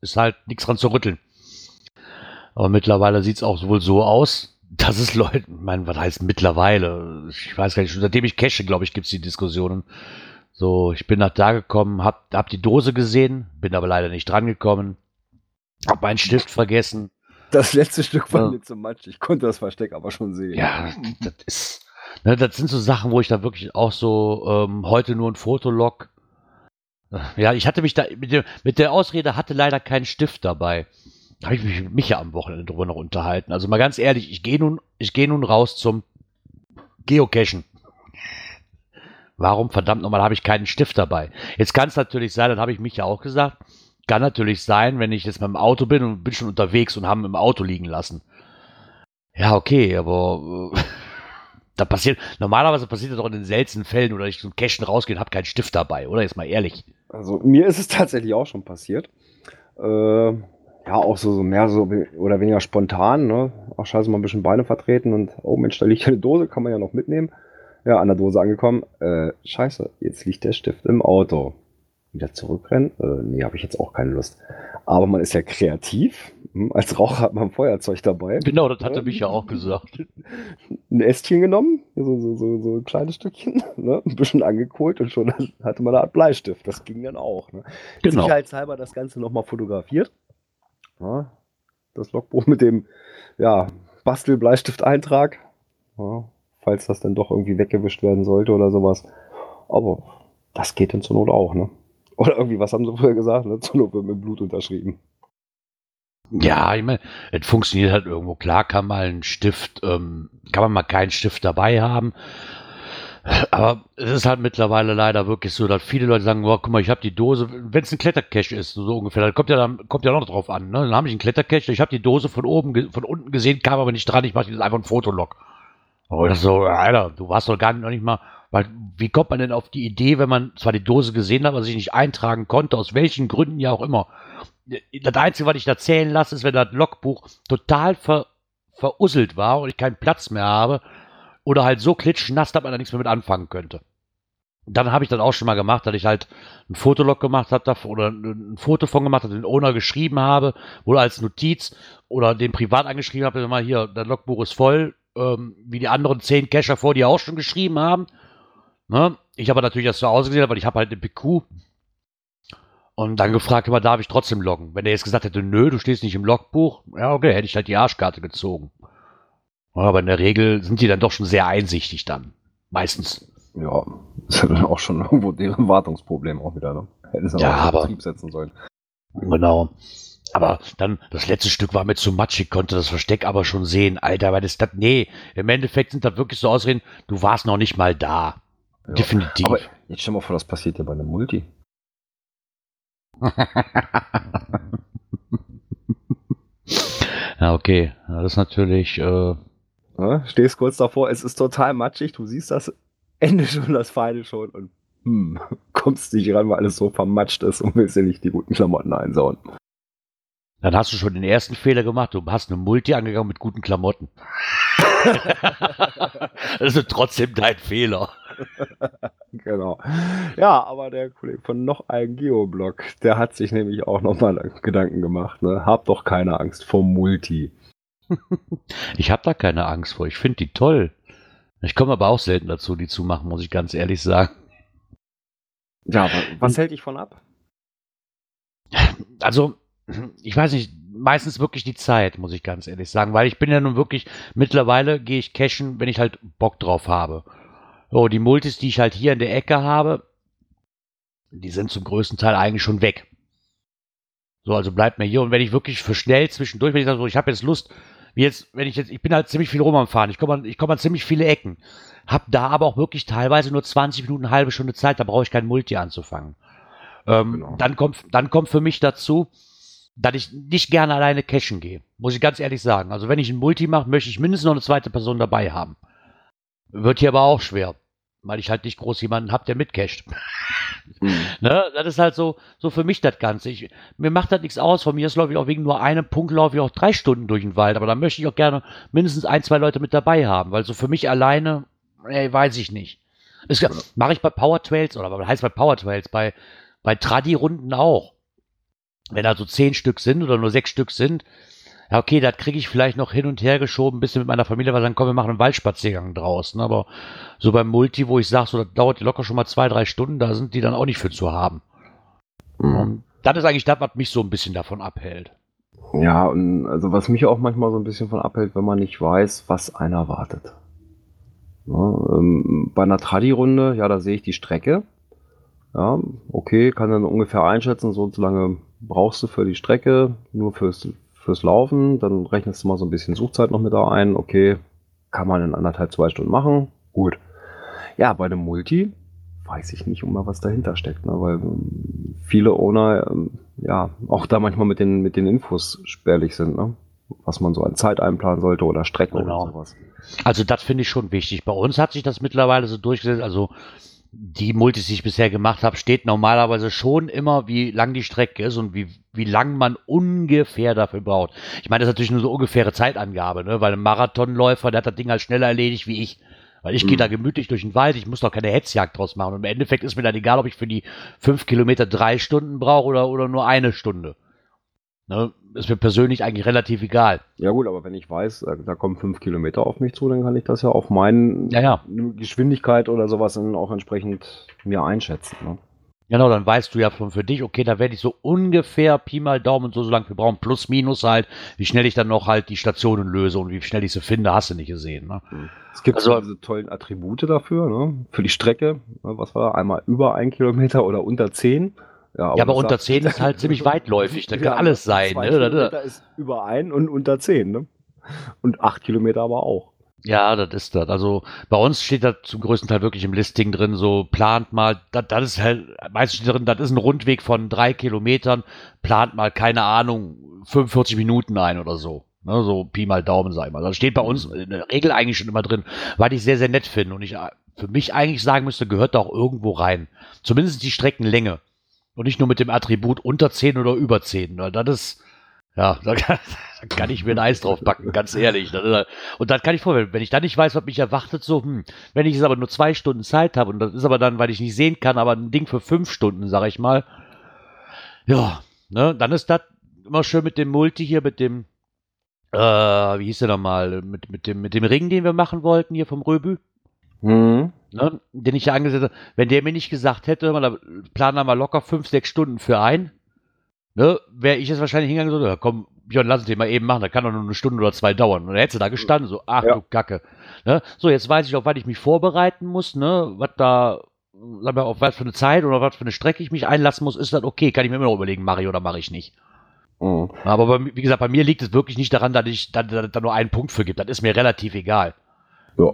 ist halt nichts dran zu rütteln. Aber mittlerweile sieht es auch wohl so aus, [LAUGHS] dass es Leute, ich meine, was heißt mittlerweile? Ich weiß gar nicht, seitdem ich cache, glaube ich, gibt es die Diskussionen. So, ich bin nach da gekommen, hab, hab die Dose gesehen, bin aber leider nicht dran gekommen, hab meinen Stift vergessen Das letzte Stück war Ja. mir zu matsch. Ich konnte das Versteck aber schon sehen. Ja, das ist, ne, das sind so Sachen, wo ich da wirklich auch so ähm, heute nur ein Fotolog. Ja, ich hatte mich da mit, dem, mit der Ausrede hatte leider keinen Stift dabei. Da habe ich mich mit Micha am Wochenende drüber noch unterhalten. Also mal ganz ehrlich, ich gehe nun, ich gehe nun raus zum Geocachen. Warum verdammt nochmal habe ich keinen Stift dabei? Jetzt kann es natürlich sein, das habe ich Micha auch gesagt. Kann natürlich sein, wenn ich jetzt mit dem Auto bin und bin schon unterwegs und haben im Auto liegen lassen. Ja, okay, aber äh, [LAUGHS] da passiert, normalerweise passiert das doch in den seltensten Fällen, oder ich zum Cashen rausgehe und habe keinen Stift dabei, oder? Jetzt mal ehrlich. Also mir ist es tatsächlich auch schon passiert. Äh, ja, auch so, so mehr so oder weniger spontan, ne? Ach scheiße, mal ein bisschen Beine vertreten und oh Mensch, da liegt eine Dose, kann man ja noch mitnehmen. Ja, an der Dose angekommen. Äh, scheiße, jetzt liegt der Stift im Auto. Wieder zurückrennen? Äh, nee, habe ich jetzt auch keine Lust. Aber man ist ja kreativ. Hm, Als Raucher hat man Feuerzeug dabei. Genau, das hatte Micha auch gesagt. [LAUGHS] Ein Ästchen genommen, so, so, so, so ein kleines Stückchen, [LAUGHS] ne? ein bisschen angekohlt und schon [LAUGHS] hatte man eine Art Bleistift. Das ging dann auch. Ne? Genau. Sicherheitshalber das Ganze nochmal fotografiert. Ja, das Logbuch mit dem ja, Bastel-Bleistifteintrag. Ja, falls das dann doch irgendwie weggewischt werden sollte oder sowas. Aber das geht dann zur Not auch, ne? [LAUGHS] Oder irgendwie, was haben sie früher gesagt? Ne? Zur Not wird mit Blut unterschrieben. Ja, ich meine, es funktioniert halt irgendwo. Klar kann mal ein Stift, ähm, kann man mal keinen Stift dabei haben. Aber es ist halt mittlerweile leider wirklich so, dass viele Leute sagen, boah, guck mal, ich habe die Dose, wenn es ein Klettercache ist, so ungefähr, dann kommt ja dann kommt ja noch drauf an. Ne? Dann habe ich einen Klettercache, ich habe die Dose von oben, von unten gesehen, kam aber nicht dran, ich mache jetzt einfach ein Fotolog. Und das so, Alter, du warst doch gar nicht, noch nicht mal, weil, wie kommt man denn auf die Idee, wenn man zwar die Dose gesehen hat, aber sich nicht eintragen konnte, aus welchen Gründen ja auch immer. Das Einzige, was ich da zählen lasse, ist, wenn das Logbuch total ver, verusselt war und ich keinen Platz mehr habe oder halt so klitschnass, dass man da nichts mehr mit anfangen könnte. Dann habe ich das auch schon mal gemacht, dass ich halt ein Fotolog gemacht habe oder ein Foto von gemacht habe, den Owner geschrieben habe oder als Notiz oder den privat angeschrieben habe, mal hier, das Logbuch ist voll, ähm, wie die anderen zehn Cacher vor dir auch schon geschrieben haben. Ne? Ich habe natürlich das zu Hause gesehen, weil ich habe halt eine PQ und dann gefragt, immer, darf ich trotzdem loggen? Wenn er jetzt gesagt hätte, nö, du stehst nicht im Logbuch, ja, okay, hätte ich halt die Arschkarte gezogen. Aber in der Regel sind die dann doch schon sehr einsichtig dann. Meistens. Ja, [LAUGHS] ist ja dann auch schon irgendwo deren Wartungsproblem auch wieder, ne? Hätten sie Ja, auch aber- Betrieb setzen sollen. Genau. Aber dann, das letzte Stück war mir zu matschig, konnte das Versteck aber schon sehen. Alter, weil das, das, nee, im Endeffekt sind das wirklich so Ausreden, du warst noch nicht mal da. Ja. Definitiv. Aber jetzt stell mal vor, das passiert ja bei einem Multi. [LAUGHS] ja, okay. Ja, das ist natürlich, äh, Ne? Stehst kurz davor, es ist total matschig, du siehst das Ende schon, das Feine schon und hm, [LAUGHS] kommst nicht ran, weil alles so vermatscht ist und willst dir nicht die guten Klamotten einsauen. Dann hast du schon den ersten Fehler gemacht. Du hast eine Multi angegangen mit guten Klamotten. [LAUGHS] das ist trotzdem dein Fehler. Genau. Ja, aber der Kollege von noch einem Geoblog, der hat sich nämlich auch nochmal Gedanken gemacht. Ne? Hab doch keine Angst vor Multi. [LAUGHS] Ich habe da keine Angst vor. Ich finde die toll. Ich komme aber auch selten dazu, die zu machen, muss ich ganz ehrlich sagen. Ja, aber was hält dich von ab? Also, ich weiß nicht, meistens wirklich die Zeit, muss ich ganz ehrlich sagen, weil ich bin ja nun wirklich, mittlerweile gehe ich cashen, wenn ich halt Bock drauf habe. So, die Multis, die ich halt hier in der Ecke habe, die sind zum größten Teil eigentlich schon weg. So, also bleibt mir hier. Und wenn ich wirklich für schnell zwischendurch, wenn ich sage, so, ich habe jetzt Lust, wie jetzt, wenn ich jetzt, ich bin halt ziemlich viel rum am Fahren, ich komme an, ich komme an ziemlich viele Ecken, hab da aber auch wirklich teilweise nur 20 Minuten, eine halbe Stunde Zeit, da brauche ich kein Multi anzufangen. Ähm, Genau. dann, kommt, dann kommt für mich dazu, dass ich nicht gerne alleine cashen gehe. Muss ich ganz ehrlich sagen. Also wenn ich ein Multi mache, möchte ich mindestens noch eine zweite Person dabei haben. Wird hier aber auch schwer, weil ich halt nicht groß jemanden habe, der mitcasht. [LAUGHS] Ne? Das ist halt so, so für mich das Ganze. Ich, mir macht das nichts aus. Von mir ist laufe ich auch wegen nur einem Punkt laufe ich auch drei Stunden durch den Wald. Aber da möchte ich auch gerne mindestens ein, zwei Leute mit dabei haben, weil so für mich alleine, ey, weiß ich nicht. Mache ich bei Power Trails oder was heißt bei Power Trails? Bei, bei Tradi-Runden auch. Wenn da so zehn Stück sind oder nur sechs Stück sind, ja, okay, das kriege ich vielleicht noch hin und her geschoben, ein bisschen mit meiner Familie, weil dann kommen wir machen einen Waldspaziergang draußen. Aber so beim Multi, wo ich sage, so, das dauert locker schon mal zwei, drei Stunden, da sind die dann auch nicht für zu haben. Mhm. Das ist eigentlich das, was mich so ein bisschen davon abhält. Ja, und also was mich auch manchmal so ein bisschen von abhält, wenn man nicht weiß, was einer wartet. Ja, ähm, bei einer Tradi-Runde, ja, da sehe ich die Strecke. Ja, okay, kann dann ungefähr einschätzen, so lange brauchst du für die Strecke, nur fürs, fürs Laufen. Dann rechnest du mal so ein bisschen Suchzeit noch mit da ein. Okay, kann man in anderthalb, zwei Stunden machen. Gut. Ja, bei dem Multi weiß ich nicht immer, was dahinter steckt, ne? weil ähm, viele Owner ähm, ja auch da manchmal mit den, mit den Infos spärlich sind, ne? was man so an Zeit einplanen sollte oder Strecken Genau. oder sowas. Also das finde ich schon wichtig. Bei uns hat sich das mittlerweile so durchgesetzt. Also die Multis, die ich bisher gemacht habe, steht normalerweise schon immer, wie lang die Strecke ist und wie, wie lang man ungefähr dafür braucht. Ich meine, das ist natürlich nur so ungefähre Zeitangabe, ne? weil ein Marathonläufer, der hat das Ding halt schneller erledigt wie ich. Weil ich gehe Mhm. da gemütlich durch den Wald, ich muss doch keine Hetzjagd draus machen. Und im Endeffekt ist mir dann egal, ob ich für die fünf Kilometer drei Stunden brauche oder, oder nur eine Stunde. Ne? Ist mir persönlich eigentlich relativ egal. Ja gut, aber wenn ich weiß, äh, da kommen fünf Kilometer auf mich zu, dann kann ich das ja auf meine Ja, ja. Geschwindigkeit oder sowas dann auch entsprechend mir einschätzen. Ne? Genau, dann weißt du ja schon für dich, okay, da werde ich so ungefähr Pi mal Daumen so, so lang wir brauchen, plus minus halt, wie schnell ich dann noch halt die Stationen löse und wie schnell ich sie finde, hast du nicht gesehen. Ne? Es gibt Also- so diese tollen Attribute dafür, ne? für die Strecke. Ne? Was war einmal über ein Kilometer oder unter zehn? Ja, aber das unter sagt- 10 ist halt ziemlich [LAUGHS] weitläufig, da kann Ja, alles sein. Zwei Ne? Da- da- Kilometer ist über ein und unter zehn. Ne? Und acht Kilometer aber auch. Ja, das ist das. Also bei uns steht das zum größten Teil wirklich im Listing drin, so plant mal, das, das ist halt, meistens steht drin, das ist ein Rundweg von drei Kilometern, plant mal, keine Ahnung, 45 Minuten ein oder so. Ne, so Pi mal Daumen, sag ich mal. Das steht bei uns in der Regel eigentlich schon immer drin, weil ich sehr, sehr nett finde und ich äh, für mich eigentlich sagen müsste, gehört da auch irgendwo rein. Zumindest die Streckenlänge. Und nicht nur mit dem Attribut unter 10 oder über 10. Weil das ist, ja, [LAUGHS] da kann, da kann ich mir ein Eis drauf backen, ganz ehrlich. Und dann kann ich vorstellen, wenn ich dann nicht weiß, was mich erwartet, so, hm, wenn ich jetzt aber nur zwei Stunden Zeit habe, und das ist aber dann, weil ich nicht sehen kann, aber ein Ding für fünf Stunden, sag ich mal, ja, ne, dann ist das immer schön mit dem Multi hier, mit dem, äh, wie hieß der nochmal, mit, mit, dem, mit dem Ring, den wir machen wollten hier vom Röbü, Mhm. ne, den ich ja angesetzt habe, wenn der mir nicht gesagt hätte, mal, da planen wir mal locker fünf, sechs Stunden für ein, ne, wäre ich jetzt wahrscheinlich hingegangen und so, ja, komm, Björn, lass uns den mal eben machen, da kann doch nur eine Stunde oder zwei dauern. Und dann hättest du da gestanden, so, ach Ja. du Kacke. Ne? So, jetzt weiß ich, auf was ich mich vorbereiten muss, ne, was da, sag mal, auf was für eine Zeit oder was für eine Strecke ich mich einlassen muss, ist das okay, kann ich mir immer noch überlegen, mache ich oder mache ich nicht. Mhm. Aber bei, wie gesagt, bei mir liegt es wirklich nicht daran, dass ich da, da, da nur einen Punkt für gibt. Das ist mir relativ egal. Ja.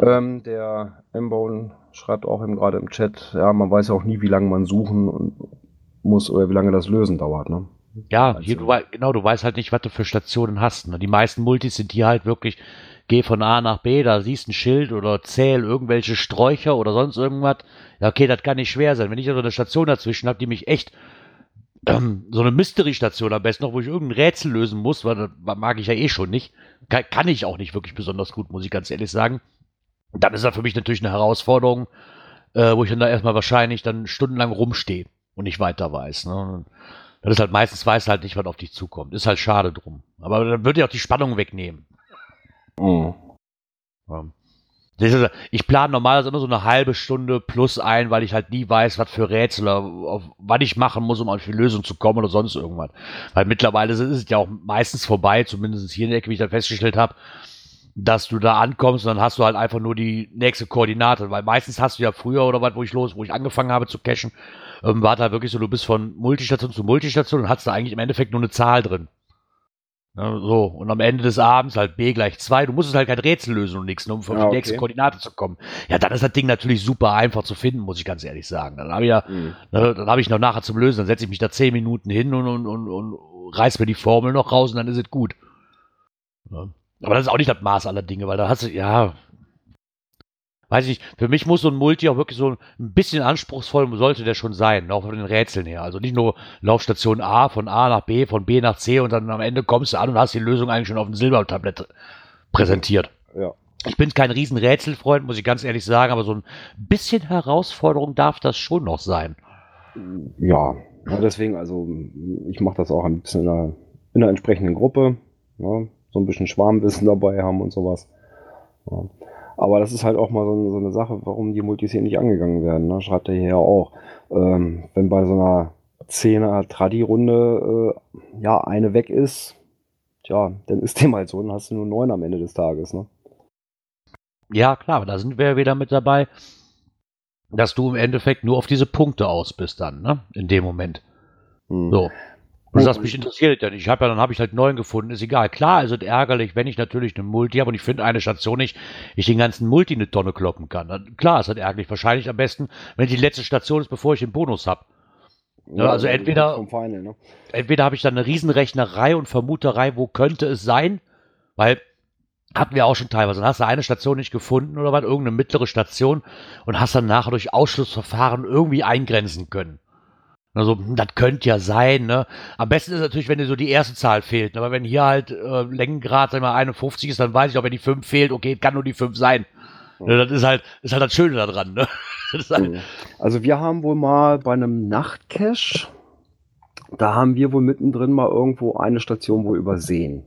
Ähm, der M-Bone schreibt auch eben gerade im Chat, ja, man weiß ja auch nie, wie lange man suchen muss oder wie lange das Lösen dauert. Ne? Ja, Also- hier, du, wei- genau, du weißt halt nicht, was du für Stationen hast. Ne? Die meisten Multis sind hier halt wirklich, geh von A nach B, da siehst ein Schild oder zähl irgendwelche Sträucher oder sonst irgendwas. Ja, okay, das kann nicht schwer sein. Wenn ich also eine Station dazwischen habe, die mich echt, ähm, so eine Mystery-Station am besten noch, wo ich irgendein Rätsel lösen muss, weil das mag ich ja eh schon nicht. Kann, kann ich auch nicht wirklich besonders gut, muss ich ganz ehrlich sagen. Dann ist das für mich natürlich eine Herausforderung, äh, wo ich dann da erstmal wahrscheinlich dann stundenlang rumstehe und nicht weiter weiß. Ne? Das ist halt meistens weiß halt nicht, was auf dich zukommt. Ist halt schade drum. Aber dann würde ja auch die Spannung wegnehmen. Mhm. Ja. Ich plane normalerweise immer so eine halbe Stunde plus ein, weil ich halt nie weiß, was für Rätsel, auf, was ich machen muss, um auf die Lösung zu kommen oder sonst irgendwas. Weil mittlerweile ist es ja auch meistens vorbei, zumindest hier in der Ecke, wie ich dann festgestellt habe, dass du da ankommst und dann hast du halt einfach nur die nächste Koordinate. Weil meistens hast du ja früher oder was, wo ich los, wo ich angefangen habe zu cachen, ähm, war da wirklich so, du bist von Multistation zu Multistation und hast da eigentlich im Endeffekt nur eine Zahl drin. Ja, so, und am Ende des Abends halt B gleich 2. Du musstest halt kein Rätsel lösen und nichts, nur um auf die okay. nächste Koordinate zu kommen. Ja, dann ist das Ding natürlich super einfach zu finden, muss ich ganz ehrlich sagen. Dann habe ich ja, Mhm. ne, dann habe ich noch nachher zum Lösen, dann setze ich mich da 10 Minuten hin und, und, und, und reiß mir die Formel noch raus und dann ist es gut. Ja. Aber das ist auch nicht das Maß aller Dinge, weil da hast du, ja, weiß ich nicht, für mich muss so ein Multi auch wirklich so ein bisschen anspruchsvoll sollte der schon sein, auch von den Rätseln her. Also nicht nur Laufstation A von A nach B, von B nach C und dann am Ende kommst du an und hast die Lösung eigentlich schon auf dem Silbertablett präsentiert. Ja. Ich bin kein riesen Rätselfreund, muss ich ganz ehrlich sagen, aber so ein bisschen Herausforderung darf das schon noch sein. Ja, ja, deswegen, also ich mache das auch ein bisschen in einer, in einer entsprechenden Gruppe. Ne? So ein bisschen Schwarmwissen dabei haben und sowas. Ja. Aber das ist halt auch mal so eine, so eine Sache, warum die Multis hier nicht angegangen werden. Ne? Schreibt er hier ja auch. Ähm, wenn bei so einer 10er Tradi-Runde äh, ja eine weg ist, tja, dann ist dem halt so, dann hast du nur neun am Ende des Tages, ne? Ja, klar, aber da sind wir ja wieder mit dabei, dass du im Endeffekt nur auf diese Punkte aus bist dann, ne? In dem Moment. Hm. So. Und das mich interessiert ja nicht. Ich habe ja, dann habe ich halt neun gefunden. Ist egal. Klar, ist es ärgerlich, wenn ich natürlich eine Multi habe und ich finde eine Station nicht, ich den ganzen Multi eine Tonne kloppen kann. Dann, klar, ist halt ärgerlich. Wahrscheinlich am besten, wenn die letzte Station ist, bevor ich den Bonus habe. Ja, also entweder- Final, ne? Entweder habe ich dann eine Riesenrechnerei und Vermuterei, wo könnte es sein, weil hatten wir auch schon teilweise. Dann hast du eine Station nicht gefunden oder was, irgendeine mittlere Station und hast dann nachher durch Ausschlussverfahren irgendwie eingrenzen können. Also, das könnte ja sein, ne? Am besten ist natürlich, wenn dir so die erste Zahl fehlt. ne? Aber wenn hier halt äh, Längengrad, wir mal, 51 ist, dann weiß ich auch, wenn die 5 fehlt, okay, kann nur die 5 sein. Ne, das ist halt, ist halt das Schöne daran, ne? [LAUGHS] Halt, Mhm. Also wir haben wohl mal bei einem Nachtcache, da haben wir wohl mittendrin mal irgendwo eine Station wohl übersehen.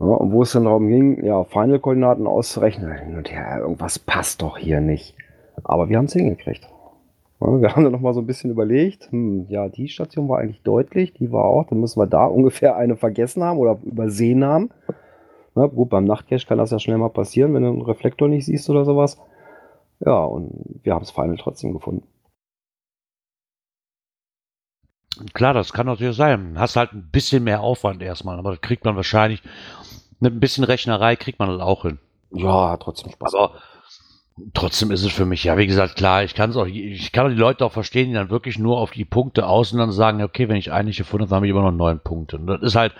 Ja, und wo es dann darum ging, ja, Final-Koordinaten auszurechnen, hin und her, irgendwas passt doch hier nicht. Aber wir haben es hingekriegt. Wir haben dann nochmal so ein bisschen überlegt, hm, ja, die Station war eigentlich deutlich, die war auch, dann müssen wir da [LAUGHS] ungefähr eine vergessen haben oder übersehen haben. Ja, gut, beim Nachtcache kann das ja schnell mal passieren, wenn du einen Reflektor nicht siehst oder sowas. Ja, und wir haben das Final trotzdem gefunden. Klar, das kann natürlich sein. Hast halt ein bisschen mehr Aufwand erstmal, aber das kriegt man wahrscheinlich mit ein bisschen Rechnerei kriegt man das auch hin. Ja, trotzdem Spaß. Aber trotzdem ist es für mich, ja, wie gesagt, klar, ich kann es auch, ich kann die Leute auch verstehen, die dann wirklich nur auf die Punkte aus und dann sagen, okay, wenn ich eigentlich gefunden habe, dann habe ich immer noch neun Punkte. Und das ist halt,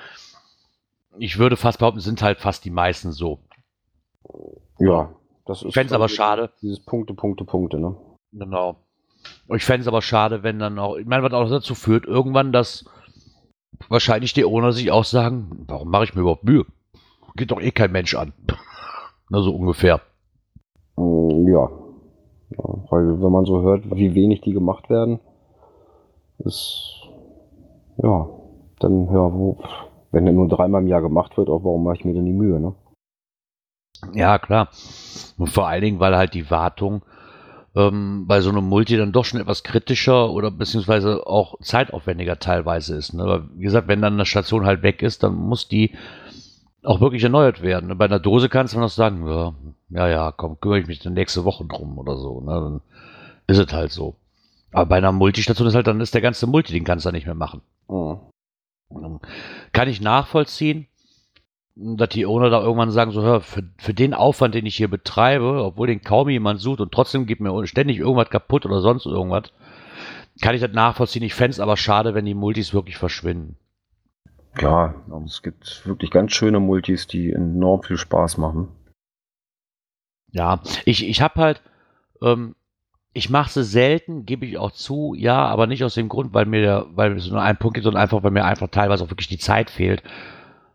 ich würde fast behaupten, sind halt fast die meisten so. ja, das ist. Ich fände es aber schade, Dieses Punkte, Punkte, Punkte, ne? Genau. Ich fände es aber schade, wenn dann auch, ich meine, was auch dazu führt, irgendwann, dass wahrscheinlich die Owner sich auch sagen, warum mache ich mir überhaupt Mühe? Geht doch eh kein Mensch an. [LAUGHS] Na, so ungefähr. Mm, Ja. Weil, wenn man so hört, wie wenig die gemacht werden, ist. Ja, dann, ja, wo. Wenn der nur dreimal im Jahr gemacht wird, auch warum mache ich mir denn die Mühe, ne? Ja, klar. Und vor allen Dingen, weil halt die Wartung ähm, bei so einem Multi dann doch schon etwas kritischer oder beziehungsweise auch zeitaufwendiger teilweise ist. Ne? Aber wie gesagt, wenn dann eine Station halt weg ist, dann muss die auch wirklich erneuert werden. Bei einer Dose kannst du noch sagen, ja, ja, ja, komm, kümmere ich mich dann nächste Woche drum oder so. Ne? Dann ist es halt so. Aber bei einer Multistation ist halt, dann ist der ganze Multi, den kannst du nicht mehr machen. Mhm. Kann ich nachvollziehen, dass die Owner da irgendwann sagen, so, hör, für, für den Aufwand, den ich hier betreibe, obwohl den kaum jemand sucht und trotzdem gibt mir ständig irgendwas kaputt oder sonst irgendwas, kann ich das nachvollziehen. Ich fände es aber schade, wenn die Multis wirklich verschwinden. Klar, es gibt wirklich ganz schöne Multis, die enorm viel Spaß machen. Ja, ich, ich habe halt, ähm, ich mache sie selten, gebe ich auch zu, ja, aber nicht aus dem Grund, weil mir, der, weil es nur einen Punkt gibt, sondern einfach, weil mir einfach teilweise auch wirklich die Zeit fehlt.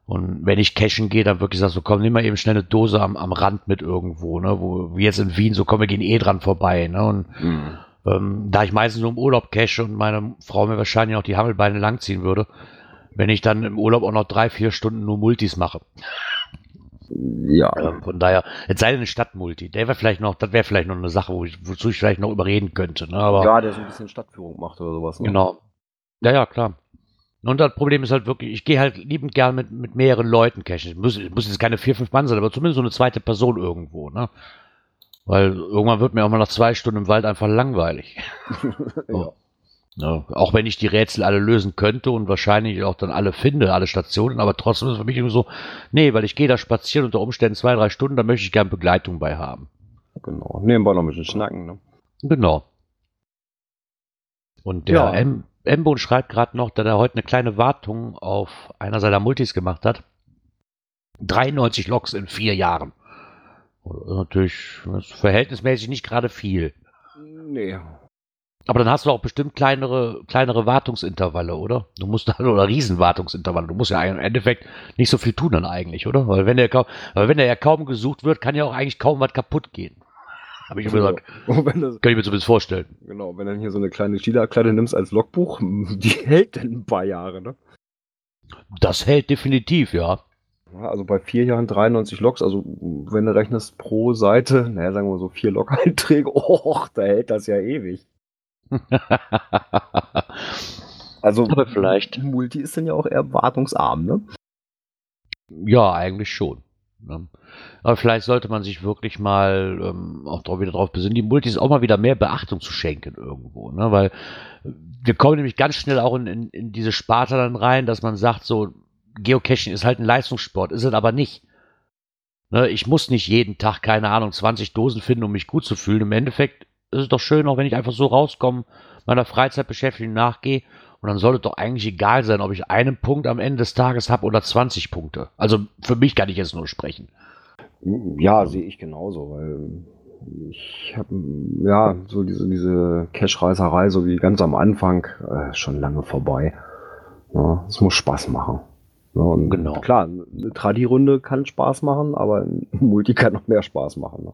Und wenn ich cashen gehe, dann wirklich sagst so, komm, nimm mal eben schnell eine Dose am, am Rand mit irgendwo, ne, wo, wie jetzt in Wien, so komm, wir gehen eh dran vorbei, ne, und ähm, da ich meistens nur im Urlaub cache und meine Frau mir wahrscheinlich auch die Hammelbeine langziehen würde, wenn ich dann im Urlaub auch noch drei, vier Stunden nur Multis mache. Ja, Ähm, von daher, jetzt sei denn eine Stadtmulti, der wäre vielleicht noch, das wäre vielleicht noch eine Sache, wo ich, wozu ich vielleicht noch überreden könnte, ne, aber. ja, der so ein bisschen Stadtführung macht oder sowas. Ne? Genau. Ja, ja, klar. Und das Problem ist halt wirklich, ich gehe halt liebend gern mit, mit mehreren Leuten cashen. Es muss, muss jetzt keine vier, fünf Mann sein, aber zumindest so eine zweite Person irgendwo, ne? Weil irgendwann wird mir auch mal nach zwei Stunden im Wald einfach langweilig. [LAUGHS] ja. Ne? Auch wenn ich die Rätsel alle lösen könnte und wahrscheinlich auch dann alle finde, alle Stationen, aber trotzdem ist es für mich irgendwie so, nee, weil ich gehe da spazieren unter Umständen zwei, drei Stunden, da möchte ich gern Begleitung bei haben. Genau. Nebenbei noch ein bisschen schnacken, ne? Genau. Und der Ja. M Mbon schreibt gerade noch, dass er heute eine kleine Wartung auf einer seiner Multis gemacht hat. 93 Loks in vier Jahren. Natürlich verhältnismäßig nicht gerade viel. Nee. Aber dann hast du auch bestimmt kleinere, kleinere Wartungsintervalle, oder? Du musst dann, oder Riesenwartungsintervalle. Du musst ja im Endeffekt nicht so viel tun dann eigentlich, oder? Weil wenn der, kaum- weil wenn der ja kaum gesucht wird, kann ja auch eigentlich kaum was kaputt gehen. Habe ich mir gesagt, [LAUGHS] Und wenn das, kann ich mir zumindest vorstellen. genau, wenn du dann hier so eine kleine Skila-Kladde nimmst als Logbuch, [LAUGHS] die hält dann ein paar Jahre, ne? Das hält definitiv, ja. Ja, Also bei vier Jahren 93 Logs, also wenn du rechnest pro Seite, naja, sagen wir so vier Log-Einträge, [LAUGHS] och, da hält das ja ewig. Also Aber vielleicht. Multi ist dann ja auch eher wartungsarm, ne? Ja, eigentlich schon. Ne? Aber vielleicht sollte man sich wirklich mal ähm, auch drauf, wieder darauf besinnen, die Multis auch mal wieder mehr Beachtung zu schenken irgendwo. Ne? Weil wir kommen nämlich ganz schnell auch in, in, in diese Sparte dann rein, dass man sagt, so, Geocaching ist halt ein Leistungssport, ist es aber nicht. Ne? Ich muss nicht jeden Tag, keine Ahnung, 20 Dosen finden, um mich gut zu fühlen. Im Endeffekt ist es doch schön, auch wenn ich einfach so rauskomme, meiner Freizeitbeschäftigung nachgehe und dann sollte doch eigentlich egal sein, ob ich einen Punkt am Ende des Tages habe oder 20 Punkte. Also für mich kann ich jetzt nur sprechen. Ja, sehe ich genauso, weil ich habe ja so diese, diese Cash-Reißerei, so wie ganz am Anfang, äh, schon lange vorbei. Ja, es muss Spaß machen. Ja, Genau. Klar, eine Tradi-Runde kann Spaß machen, aber ein Multi kann noch mehr Spaß machen. Ne?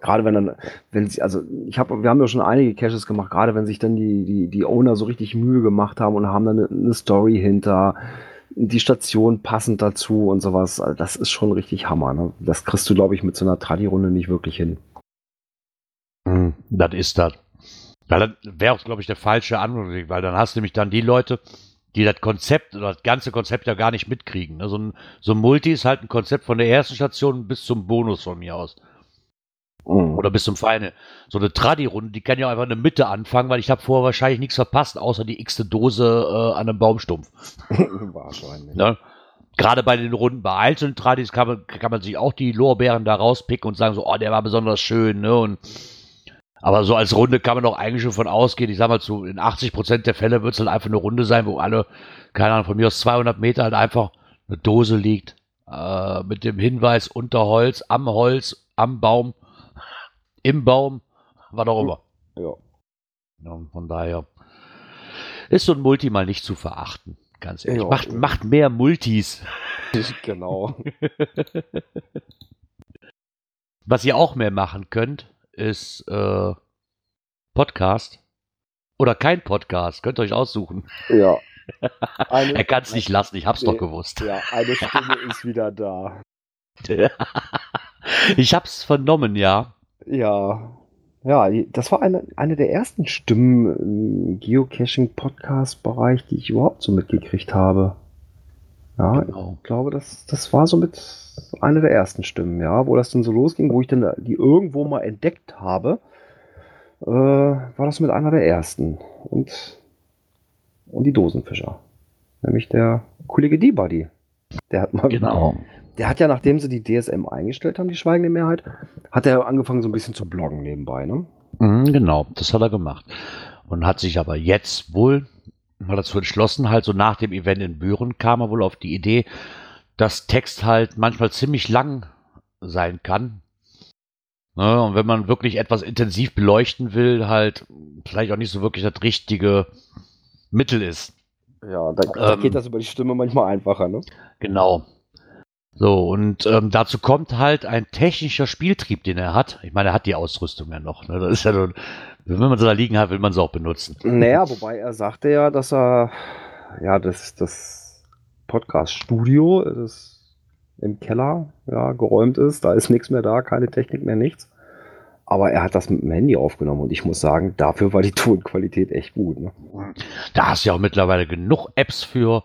Gerade wenn dann, wenn sie, also ich habe, wir haben ja schon einige Caches gemacht, gerade wenn sich dann die, die, die Owner so richtig Mühe gemacht haben und haben dann eine, eine Story hinter, die Station passend dazu und sowas, also das ist schon richtig Hammer. Ne? Das kriegst du, glaube ich, mit so einer Tradi-Runde nicht wirklich hin. Hm, das ist das. Weil das wäre auch, glaube ich, der falsche Anwendung, weil dann hast du nämlich dann die Leute, die das Konzept oder das ganze Konzept ja gar nicht mitkriegen. Ne? So, ein, so ein Multi ist halt ein Konzept von der ersten Station bis zum Bonus von mir aus. Mhm. Oder bis zum Feine. So eine Tradi-Runde, die kann ja einfach in der Mitte anfangen, weil ich habe vorher wahrscheinlich nichts verpasst, außer die x-te Dose äh, an einem Baumstumpf. [LAUGHS] Wahrscheinlich. Ne? Gerade bei den Runden bei einzelnen Tradis kann man, kann man sich auch die Lorbeeren da rauspicken und sagen so, oh, der war besonders schön, ne? Und, aber so als Runde kann man doch eigentlich schon von ausgehen. Ich sag mal, zu, in 80% der Fälle wird es halt einfach eine Runde sein, wo alle, keine Ahnung, von mir aus 200 Meter halt einfach eine Dose liegt. Äh, mit dem Hinweis unter Holz, am Holz, am Baum, im Baum, was auch immer. Ja. Ja, von daher ist so ein Multi mal nicht zu verachten. Ganz ehrlich. Ja. Macht, macht mehr Multis. [LAUGHS] genau. [LAUGHS] Was ihr auch mehr machen könnt, ist äh, Podcast. Oder kein Podcast. Könnt ihr euch aussuchen. Ja. [LAUGHS] Eine, Er kann es nicht lassen, ich hab's Nee. doch gewusst. Ja, eine Stimme ist wieder da. ich hab's vernommen, ja. Ja. Ja, das war eine, eine der ersten Stimmen im Geocaching-Podcast-Bereich, die ich überhaupt so mitgekriegt habe. Ja, Genau. ich glaube, das, das war somit eine der ersten Stimmen, ja, wo das dann so losging, wo ich dann die irgendwo mal entdeckt habe, äh, war das mit einer der ersten. Und, und die Dosenfischer. Nämlich der Kollege D-Buddy. Der hat mal Genau. Der hat ja, nachdem sie die DSM eingestellt haben, die schweigende Mehrheit, hat er angefangen so ein bisschen zu bloggen nebenbei, ne? Mhm, genau, das hat er gemacht. Und hat sich aber jetzt wohl mal dazu entschlossen, halt so nach dem Event in Büren kam er wohl auf die Idee, dass Text halt manchmal ziemlich lang sein kann. Ne, und wenn man wirklich etwas intensiv beleuchten will, halt vielleicht auch nicht so wirklich das richtige Mittel ist. Ja, da, da Ähm. geht das über die Stimme manchmal einfacher, ne? Genau. So, und ähm, dazu kommt halt ein technischer Spieltrieb, den er hat. Ich meine, er hat die Ausrüstung ja noch. Ne? Das ist ja nur, wenn man sie da liegen hat, will man sie auch benutzen. Naja, wobei er sagte ja, dass er ja das, das Podcast-Studio das im Keller ja, geräumt ist. Da ist nichts mehr da, keine Technik mehr, nichts. Aber er hat das mit dem Handy aufgenommen und ich muss sagen, dafür war die [LAUGHS] Tonqualität echt gut. Ne? Da hast du ja auch mittlerweile genug Apps für,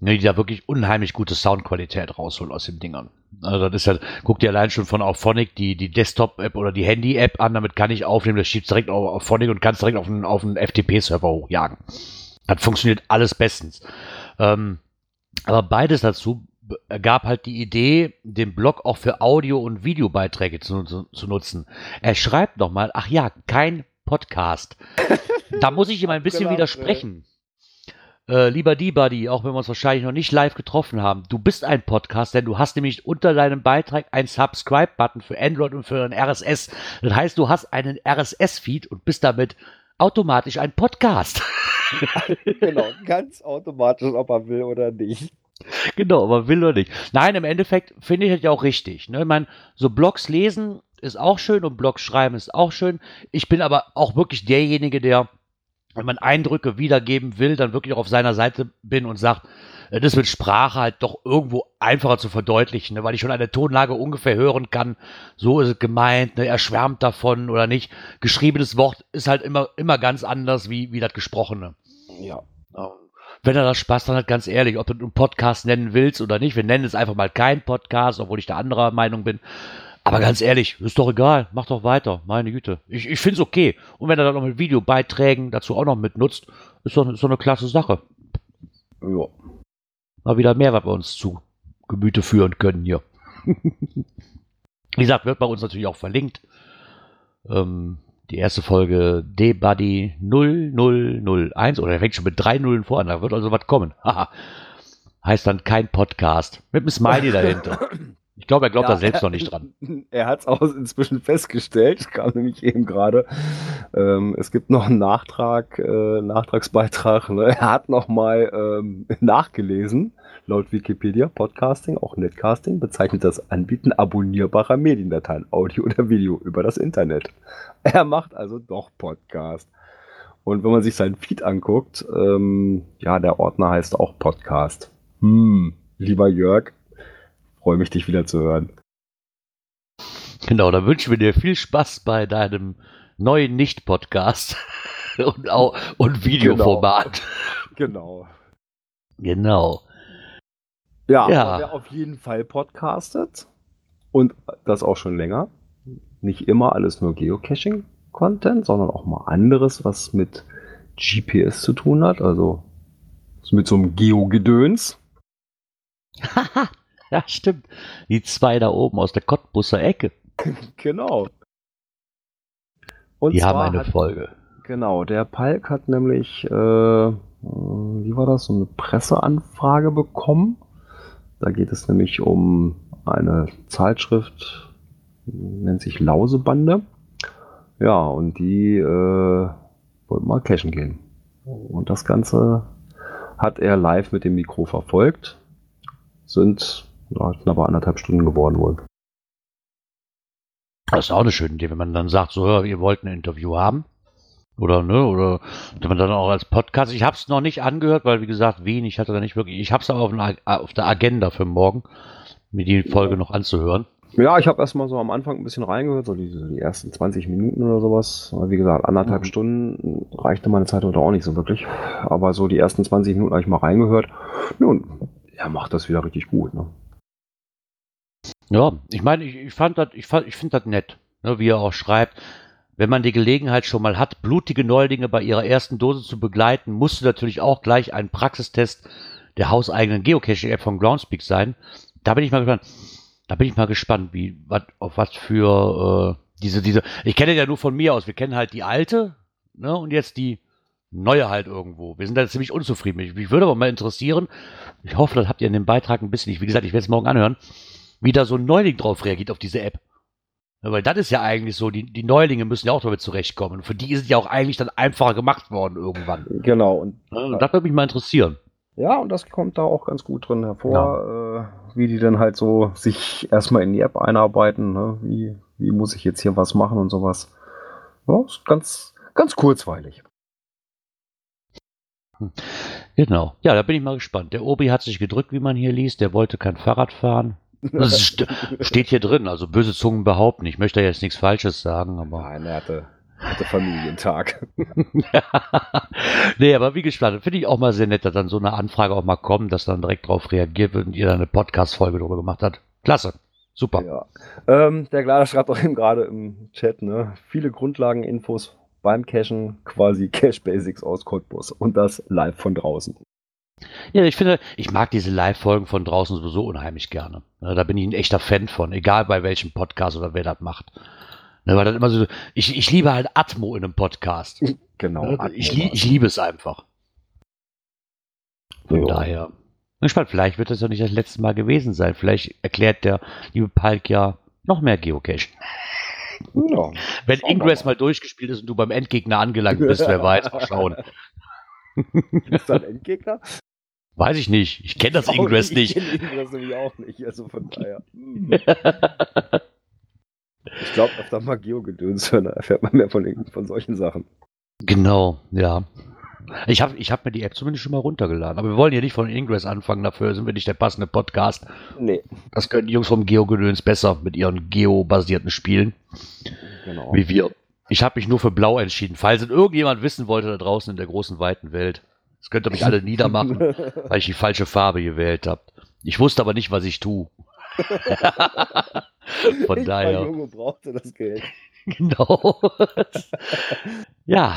ne, die da wirklich unheimlich gute Soundqualität rausholen aus den Dingern. Also das ist ja, guck dir allein schon von Auphonic die, die Desktop-App oder die Handy-App an, damit kann ich aufnehmen, das schiebt direkt auf Auphonic und kannst direkt auf einen, auf einen FTP-Server hochjagen. Das funktioniert alles bestens. Ähm, aber beides dazu b- ergab halt die Idee, den Blog auch für Audio- und Videobeiträge zu, zu, zu nutzen. Er schreibt nochmal, ach ja, kein Podcast. [LAUGHS] da muss ich ihm ein bisschen Genau, widersprechen. Äh, lieber D-Buddy, auch wenn wir uns wahrscheinlich noch nicht live getroffen haben, du bist ein Podcast, denn du hast nämlich unter deinem Beitrag einen Subscribe-Button für Android und für ein RSS. Das heißt, du hast einen RSS-Feed und bist damit automatisch ein Podcast. [LAUGHS] genau, ganz automatisch, ob er will oder nicht. Genau, aber will oder nicht. Nein, im Endeffekt finde ich das ja auch richtig. Ne? Ich meine, so Blogs lesen ist auch schön und Blogs schreiben ist auch schön. Ich bin aber auch wirklich derjenige, der, wenn man Eindrücke wiedergeben will, dann wirklich auch auf seiner Seite bin und sagt, äh, das mit Sprache halt doch irgendwo einfacher zu verdeutlichen, ne? weil ich schon eine Tonlage ungefähr hören kann, so ist es gemeint, ne? er schwärmt davon oder nicht. Geschriebenes Wort ist halt immer, immer ganz anders wie, wie das gesprochene. Ja. Ähm, wenn er das Spaß dann hat, ganz ehrlich, ob du einen Podcast nennen willst oder nicht. Wir nennen es einfach mal kein Podcast, obwohl ich da anderer Meinung bin. Aber ganz ehrlich, ist doch egal, mach doch weiter, meine Güte. Ich, ich finde es okay. Und wenn er dann noch mit Videobeiträgen dazu auch noch mitnutzt, ist doch, ist doch eine klasse Sache. Ja. Mal wieder mehr, was wir uns zu Gemüte führen können hier. [LAUGHS] Wie gesagt, wird bei uns natürlich auch verlinkt. Ähm, die erste Folge D-Buddy 0001 oder er fängt schon mit drei Nullen vor an, da wird also was kommen. [LAUGHS] Haha. heißt dann kein Podcast. Mit einem Smiley dahinter. [LAUGHS] Ich glaube, er glaubt Ja, da selbst er- noch nicht dran. [LAUGHS] Er hat es auch inzwischen festgestellt, kam nämlich eben gerade. Ähm, es gibt noch einen Nachtrag, äh, Nachtragsbeitrag. Ne? Er hat nochmal ähm, nachgelesen, laut Wikipedia, Podcasting, auch Netcasting, bezeichnet das Anbieten abonnierbarer Mediendateien, Audio oder Video über das Internet. Er macht also doch Podcast. Und wenn man sich seinen Feed anguckt, ähm, ja, der Ordner heißt auch Podcast. Hm, lieber Jörg, freue mich, dich wieder zu hören. Genau, da wünschen wir dir viel Spaß bei deinem neuen Nicht-Podcast [LAUGHS] und, auch- und Videoformat. Genau. Genau. Ja, Ja. aber wer auf jeden Fall podcastet und das auch schon länger. Nicht immer alles nur Geocaching-Content, sondern auch mal anderes, was mit GPS zu tun hat, also mit so einem Geo-Gedöns. [LAUGHS] [LAUGHS] Ja, stimmt. Die zwei da oben aus der Cottbusser Ecke. [LAUGHS] Genau. Und Die haben eine hat, Folge. Genau, der Palk hat nämlich, äh, wie war das, so eine Presseanfrage bekommen. Da geht es nämlich um eine Zeitschrift, nennt sich Lausebande. Ja, und die äh, wollten mal cashen gehen. Und das Ganze hat er live mit dem Mikro verfolgt. Sind ja, knapp anderthalb Stunden geworden wohl. Das ist auch eine schöne Idee, wenn man dann sagt, so, hör, ihr wollt ein Interview haben. Oder, ne, oder wenn man dann auch als Podcast, ich habe es noch nicht angehört, weil, wie gesagt, Wien, ich hatte da nicht wirklich, ich habe es aber auf, einer- auf der Agenda für morgen, mir die Folge noch anzuhören. Ja, ich habe erstmal so am Anfang ein bisschen reingehört, so die, die ersten 20 Minuten oder sowas. Wie gesagt, anderthalb Mhm. Stunden reichte meine Zeit heute auch nicht so wirklich. Aber so die ersten 20 Minuten habe ich mal reingehört. Nun, er macht das wieder richtig gut. Ne? Ja, ich meine, ich, ich fand das, ich, fand- ich finde das nett, ne, wie er auch schreibt. Wenn man die Gelegenheit schon mal hat, blutige Neulinge bei ihrer ersten Dose zu begleiten, musste natürlich auch gleich ein Praxistest der hauseigenen Geocaching-App von Groundspeak sein. Da bin ich mal gespannt. Da bin ich mal gespannt, wie, wat, auf was für äh, diese, diese. Ich kenne ja nur von mir aus. Wir kennen halt die alte, ne, und jetzt die neue halt irgendwo. Wir sind da ziemlich unzufrieden. Mich, würde aber mal interessieren. Ich hoffe, das habt ihr in dem Beitrag ein bisschen. Ich, wie gesagt, ich werde es morgen anhören wie da so ein Neuling drauf reagiert auf diese App. Ja, weil das ist ja eigentlich so, die, die Neulinge müssen ja auch damit zurechtkommen. Für die ist es ja auch eigentlich dann einfacher gemacht worden irgendwann. Genau. Und Ja, und das würde mich mal interessieren. ja, und das kommt da auch ganz gut drin hervor, äh, wie die dann halt so sich erstmal in die App einarbeiten. Ne? Wie, wie muss ich jetzt hier was machen und sowas. Ja, ist ganz, ganz kurzweilig. Genau. Ja, da bin ich mal gespannt. Der Obi hat sich gedrückt, wie man hier liest. Der wollte kein Fahrrad fahren. Das ist, steht hier drin. Also böse Zungen behaupten. Ich möchte jetzt nichts Falsches sagen, aber. Nein, er hatte, hatte Familientag. [LAUGHS] nee, aber wie gespannt. Finde ich auch mal sehr nett, dass dann so eine Anfrage auch mal kommt, dass dann direkt drauf reagiert wird und ihr dann eine Podcast-Folge darüber gemacht hat. Klasse. Super. Ja. Ähm, der Glader schreibt auch eben gerade im Chat, ne? Viele Grundlageninfos beim Cachen, quasi Cache Basics aus Cottbus und das live von draußen. Ja, ich finde, ich mag diese Live-Folgen von draußen sowieso unheimlich gerne. Da bin ich ein echter Fan von, egal bei welchem Podcast oder wer das macht. Ne, weil das immer so, ich, ich liebe halt Atmo in einem Podcast. Genau. Ja, ich, ich liebe es einfach. Von Ja. daher. Bin gespannt, vielleicht wird das ja nicht das letzte Mal gewesen sein. Vielleicht erklärt der liebe Palk ja noch mehr Geocache. Ja. Wenn Ingress mal. durchgespielt ist und du beim Endgegner angelangt bist, wer weiß, mal schauen. [LAUGHS] Ist da ein Endgegner? Weiß ich nicht. Ich kenne das [LAUGHS] Ingress Ich nicht. kenne Ingress nämlich auch nicht, also von daher. hm. [LAUGHS] Ich glaube, Geo-Gedöns hören, [LAUGHS] da erfährt man mehr von, von solchen Sachen. Genau, ja. Ich habe ich hab mir die App zumindest schon mal runtergeladen. Aber wir wollen hier nicht von Ingress anfangen, dafür sind wir nicht der passende Podcast. Nee, Das können die Jungs vom Geo-Gedöns besser mit ihren Geo-basierten Spielen, genau. wie wir. Ich habe mich nur für Blau entschieden. Falls es irgendjemand wissen wollte da draußen in der großen, weiten Welt. Das könnt ihr mich alle niedermachen, [LAUGHS] weil ich die falsche Farbe gewählt habe. Ich wusste aber nicht, was ich tue. [LAUGHS] Von ich daher. War Junge brauchte das Geld. [LAUGHS] Genau. ja,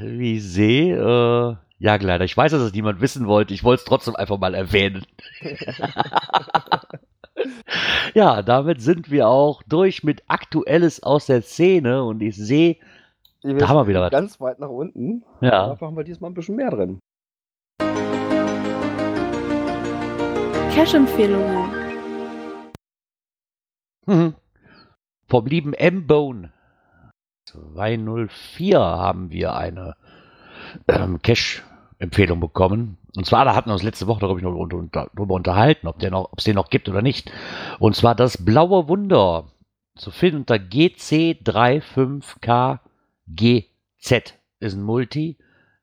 wie ich sehe, äh, ja, leider. Ich weiß, dass es niemand wissen wollte. Ich wollte es trotzdem einfach mal erwähnen. ja, damit sind wir auch durch mit Aktuelles aus der Szene und ich sehe, da haben wir wieder was. Ganz weit nach unten. Ja. Da haben wir diesmal ein bisschen mehr drin. Cash-Empfehlungen. Mhm. Vom lieben M-Bone 204 haben wir eine ähm, Cash-Empfehlung bekommen. Und zwar, da hatten wir uns letzte Woche darüber, noch unter, darüber unterhalten, ob es den noch gibt oder nicht. Und zwar das blaue Wunder zu finden unter GC35KGZ ist ein Multi.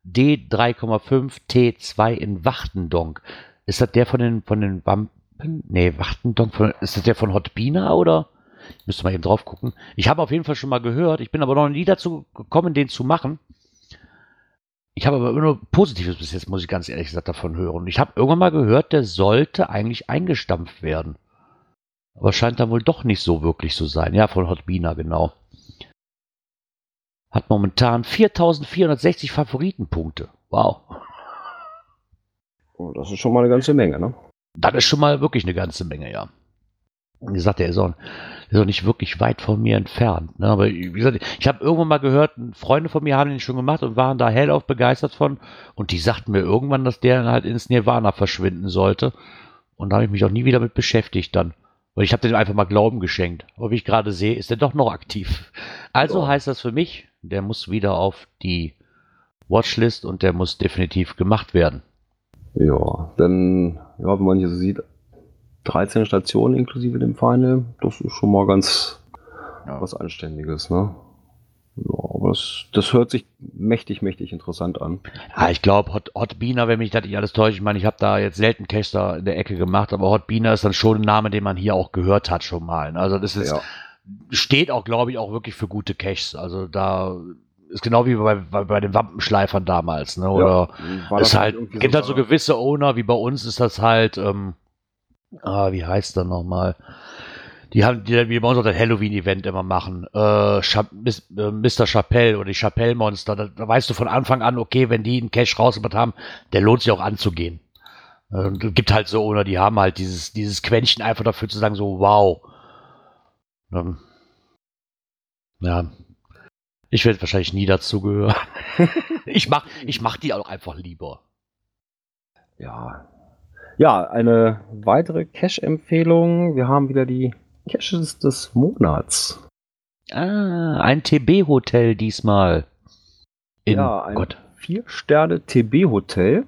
D3,5 T2 in Wachtendonk. Ist das der von den, von den Wampen? Nee, Wachtendonk, von, ist das der von Hotbina oder? Müsste mal eben drauf gucken. Ich habe auf jeden Fall schon mal gehört. Ich bin aber noch nie dazu gekommen, den zu machen. Ich habe aber immer nur Positives bis jetzt, muss ich ganz ehrlich gesagt, davon hören. Ich habe irgendwann mal gehört, der sollte eigentlich eingestampft werden. Aber scheint dann wohl doch nicht so wirklich zu sein. Ja, von Hotbina, genau. Hat momentan 4460 Favoritenpunkte. Wow. Oh, das ist schon mal eine ganze Menge, ne? Das ist schon mal wirklich eine ganze Menge, ja. Wie gesagt, der ist auch, der ist auch nicht wirklich weit von mir entfernt. Ne? Aber wie gesagt, ich habe irgendwann mal gehört, Freunde von mir haben den schon gemacht und waren da hellauf begeistert von. Und die sagten mir irgendwann, dass der halt ins Nirvana verschwinden sollte. Und da habe ich mich auch nie wieder mit beschäftigt dann. Weil ich habe dem einfach mal Glauben geschenkt. Aber wie ich gerade sehe, ist er doch noch aktiv. Also Ja. heißt das für mich, der muss wieder auf die Watchlist und der muss definitiv gemacht werden. Ja, denn, ja, wenn man hier so sieht, 13 Stationen inklusive dem Final, das ist schon mal ganz Ja. was Anständiges, ne? Ja, aber das, das hört sich mächtig, mächtig interessant an. Ja, ich glaube, Hot, Hot Beaner, wenn mich das nicht alles täuscht, ich meine, ich habe da jetzt selten Cash da in der Ecke gemacht, aber Hot Beaner ist dann schon ein Name, den man hier auch gehört hat schon mal. ne? Also das ist, Ja. steht auch, glaube ich, auch wirklich für gute Caches. Also da ist genau wie bei, bei, bei den Wampenschleifern damals, ne? Oder War ist das halt, gibt so halt so gewisse Owner, wie bei uns ist das halt, ähm, ah, wie heißt der nochmal? Die haben, die wie bei uns auch das Halloween-Event immer machen. Äh, Mis- äh, Mr. Chappelle oder die Chappelle-Monster. Da, da weißt du von Anfang an, okay, wenn die einen Cash rausgebracht haben, der lohnt sich auch anzugehen. Äh, und es gibt halt so Owner, die haben halt dieses, dieses Quäntchen einfach dafür zu sagen, so, wow. Ähm, ja. Ich werde wahrscheinlich nie dazugehören. [LAUGHS] ich mach, ich mach die auch einfach lieber. Ja. Ja, eine weitere Cash-Empfehlung. Wir haben wieder die Caches des Monats. Ah, ein TB-Hotel diesmal. In ja, ein Gott. Vier-Sterne-TB-Hotel.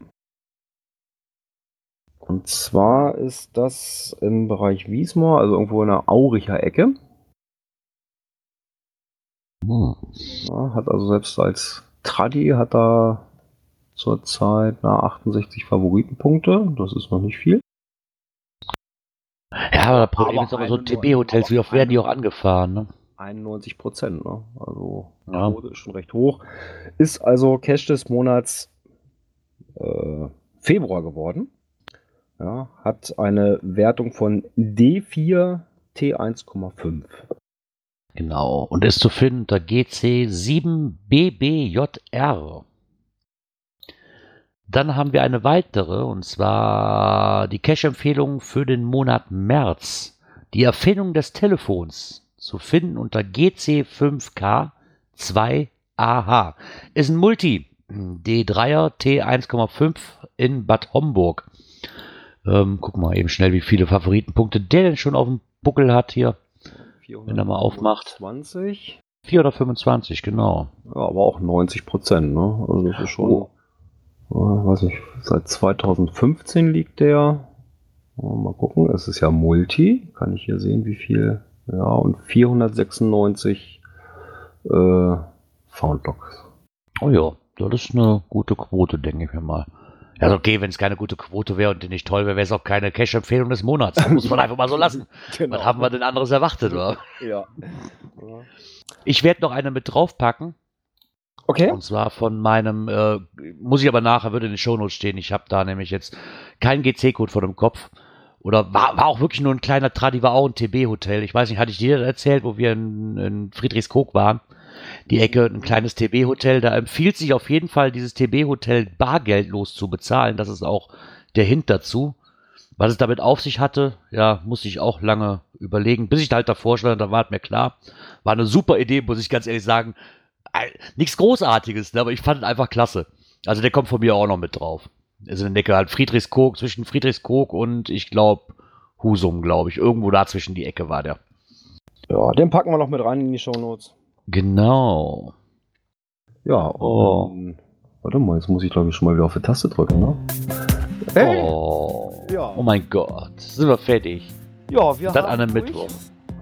Und zwar ist das im Bereich Wiesmoor, also irgendwo in der Auricher Ecke. Hm. Ja, hat also selbst als Tradi hat er zurzeit na, 68 Favoritenpunkte. Das ist noch nicht viel. Ja, aber das Problem Aber ist aber so TB-Hotels, wie oft werden die auch angefahren, ne? 91 Prozent, ne? Also Ja. Quote ist schon recht hoch. Ist also Cash des Monats äh, Februar geworden. Ja, hat eine Wertung von D4 T1,5. Genau. Und ist zu finden unter GC7BBJR. Dann haben wir eine weitere, und zwar die Cash-Empfehlung für den Monat März. Die Erfindung des Telefons. Zu finden unter GC5K2AH. Ist ein Multi. D3er T1,5 in Bad Homburg. Ähm, guck mal eben schnell, wie viele Favoritenpunkte der denn schon auf dem Buckel hat hier. Wenn er mal aufmacht. 20. 425, genau. Ja, aber auch 90 Prozent, ne? Also das ist schon, Oh. äh, weiß ich, seit 2015 liegt der. Mal gucken, es ist ja Multi. Kann ich hier sehen, wie viel. Ja, und 496 äh, Foundlocks. Oh ja, das ist eine gute Quote, denke ich mir mal. Ja, ist okay, wenn es keine gute Quote wäre und die nicht toll wäre, wäre es auch keine Cash-Empfehlung des Monats. Das muss man [LAUGHS] einfach mal so lassen. Genau. Was haben wir denn anderes erwartet, oder? Ja. Ich werde noch eine mit draufpacken. Okay. Und zwar von meinem, äh, muss ich aber nachher, würde in den Shownotes stehen. Ich habe da nämlich jetzt keinen GC-Code vor dem Kopf. Oder war, war auch wirklich nur ein kleiner Tradi, war auch ein TB-Hotel. Ich weiß nicht, hatte ich dir erzählt, wo wir in, in Friedrichskoog waren? Die Ecke, ein kleines TB-Hotel. Da empfiehlt sich auf jeden Fall, dieses TB-Hotel bargeldlos zu bezahlen. Das ist auch der Hint dazu. Was es damit auf sich hatte, ja, musste ich auch lange überlegen, bis ich da halt davor stand, da war es mir klar. War eine super Idee, muss ich ganz ehrlich sagen. Nichts Großartiges, ne, aber ich fand es einfach klasse. Also der kommt von mir auch noch mit drauf. Also in der Ecke halt Friedrichskoog, zwischen Friedrichskoog und ich glaube Husum, glaube ich. Irgendwo da zwischen die Ecke war der. Ja, den packen wir noch mit rein in die Shownotes. Genau. Ja, Oh. dann- warte mal, jetzt muss ich glaube ich schon mal wieder auf die Taste drücken, ne? Hey! Oh. Ja. oh mein Gott. Sind wir fertig. Ja, wir Dann haben an einem durch. Mittwoch.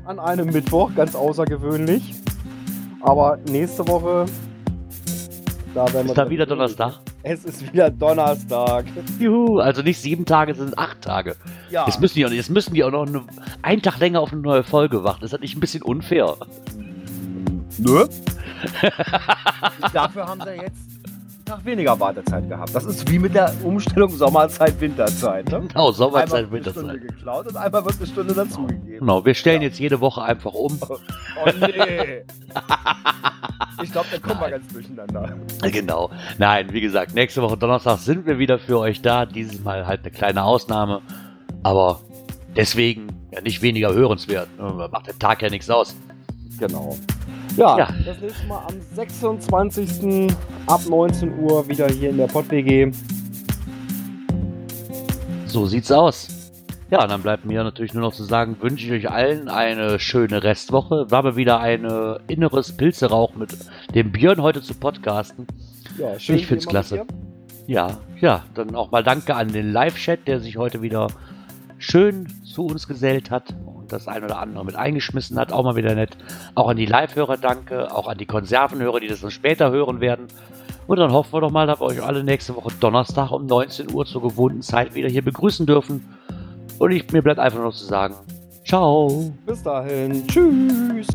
An einem Mittwoch, ganz außergewöhnlich. Aber nächste Woche, da werden wir. Ist da dann- wieder Donnerstag? Es ist wieder Donnerstag. Juhu, also nicht sieben Tage, es sind acht Tage. Ja. Jetzt müssen die auch, jetzt müssen die auch noch eine, einen Tag länger auf eine neue Folge warten. Ist das nicht ein bisschen unfair? Nö. [LAUGHS] Dafür haben sie jetzt Tag weniger Wartezeit gehabt. Das ist wie mit der Umstellung Sommerzeit, Winterzeit. Ne? Genau, Sommerzeit, einmal wird eine Stunde geklaut und einmal wird eine Stunde dazugegeben. Genau, wir stellen jetzt jede Woche einfach um. Oh nee. [LAUGHS] ich glaube, da kommen wir ganz durcheinander. Genau. Nein, wie gesagt, nächste Woche Donnerstag sind wir wieder für euch da. Dieses Mal halt eine kleine Ausnahme. Aber deswegen ja nicht weniger hörenswert. ne? Macht der Tag ja nichts aus. Genau. Ja, Ja. das nächste Mal am 26. ab 19 Uhr wieder hier in der PodWG. So sieht's aus. Ja, und dann bleibt mir natürlich nur noch zu sagen, wünsche ich euch allen eine schöne Restwoche. War mal wieder ein äh, inneres Pilzerauch mit dem Björn heute zu podcasten. Ja, Ich find's klasse. Ja, ja, dann auch mal danke an den Live-Chat, der sich heute wieder schön zu uns gesellt hat das ein oder andere mit eingeschmissen hat. Auch mal wieder nett. Auch an die Live-Hörer danke, auch an die Konservenhörer, die das dann später hören werden. Und dann hoffen wir doch mal, dass wir euch alle nächste Woche Donnerstag um 19 Uhr zur gewohnten Zeit wieder hier begrüßen dürfen. Und ich, mir bleibt einfach nur zu sagen, ciao. Bis dahin. Tschüss.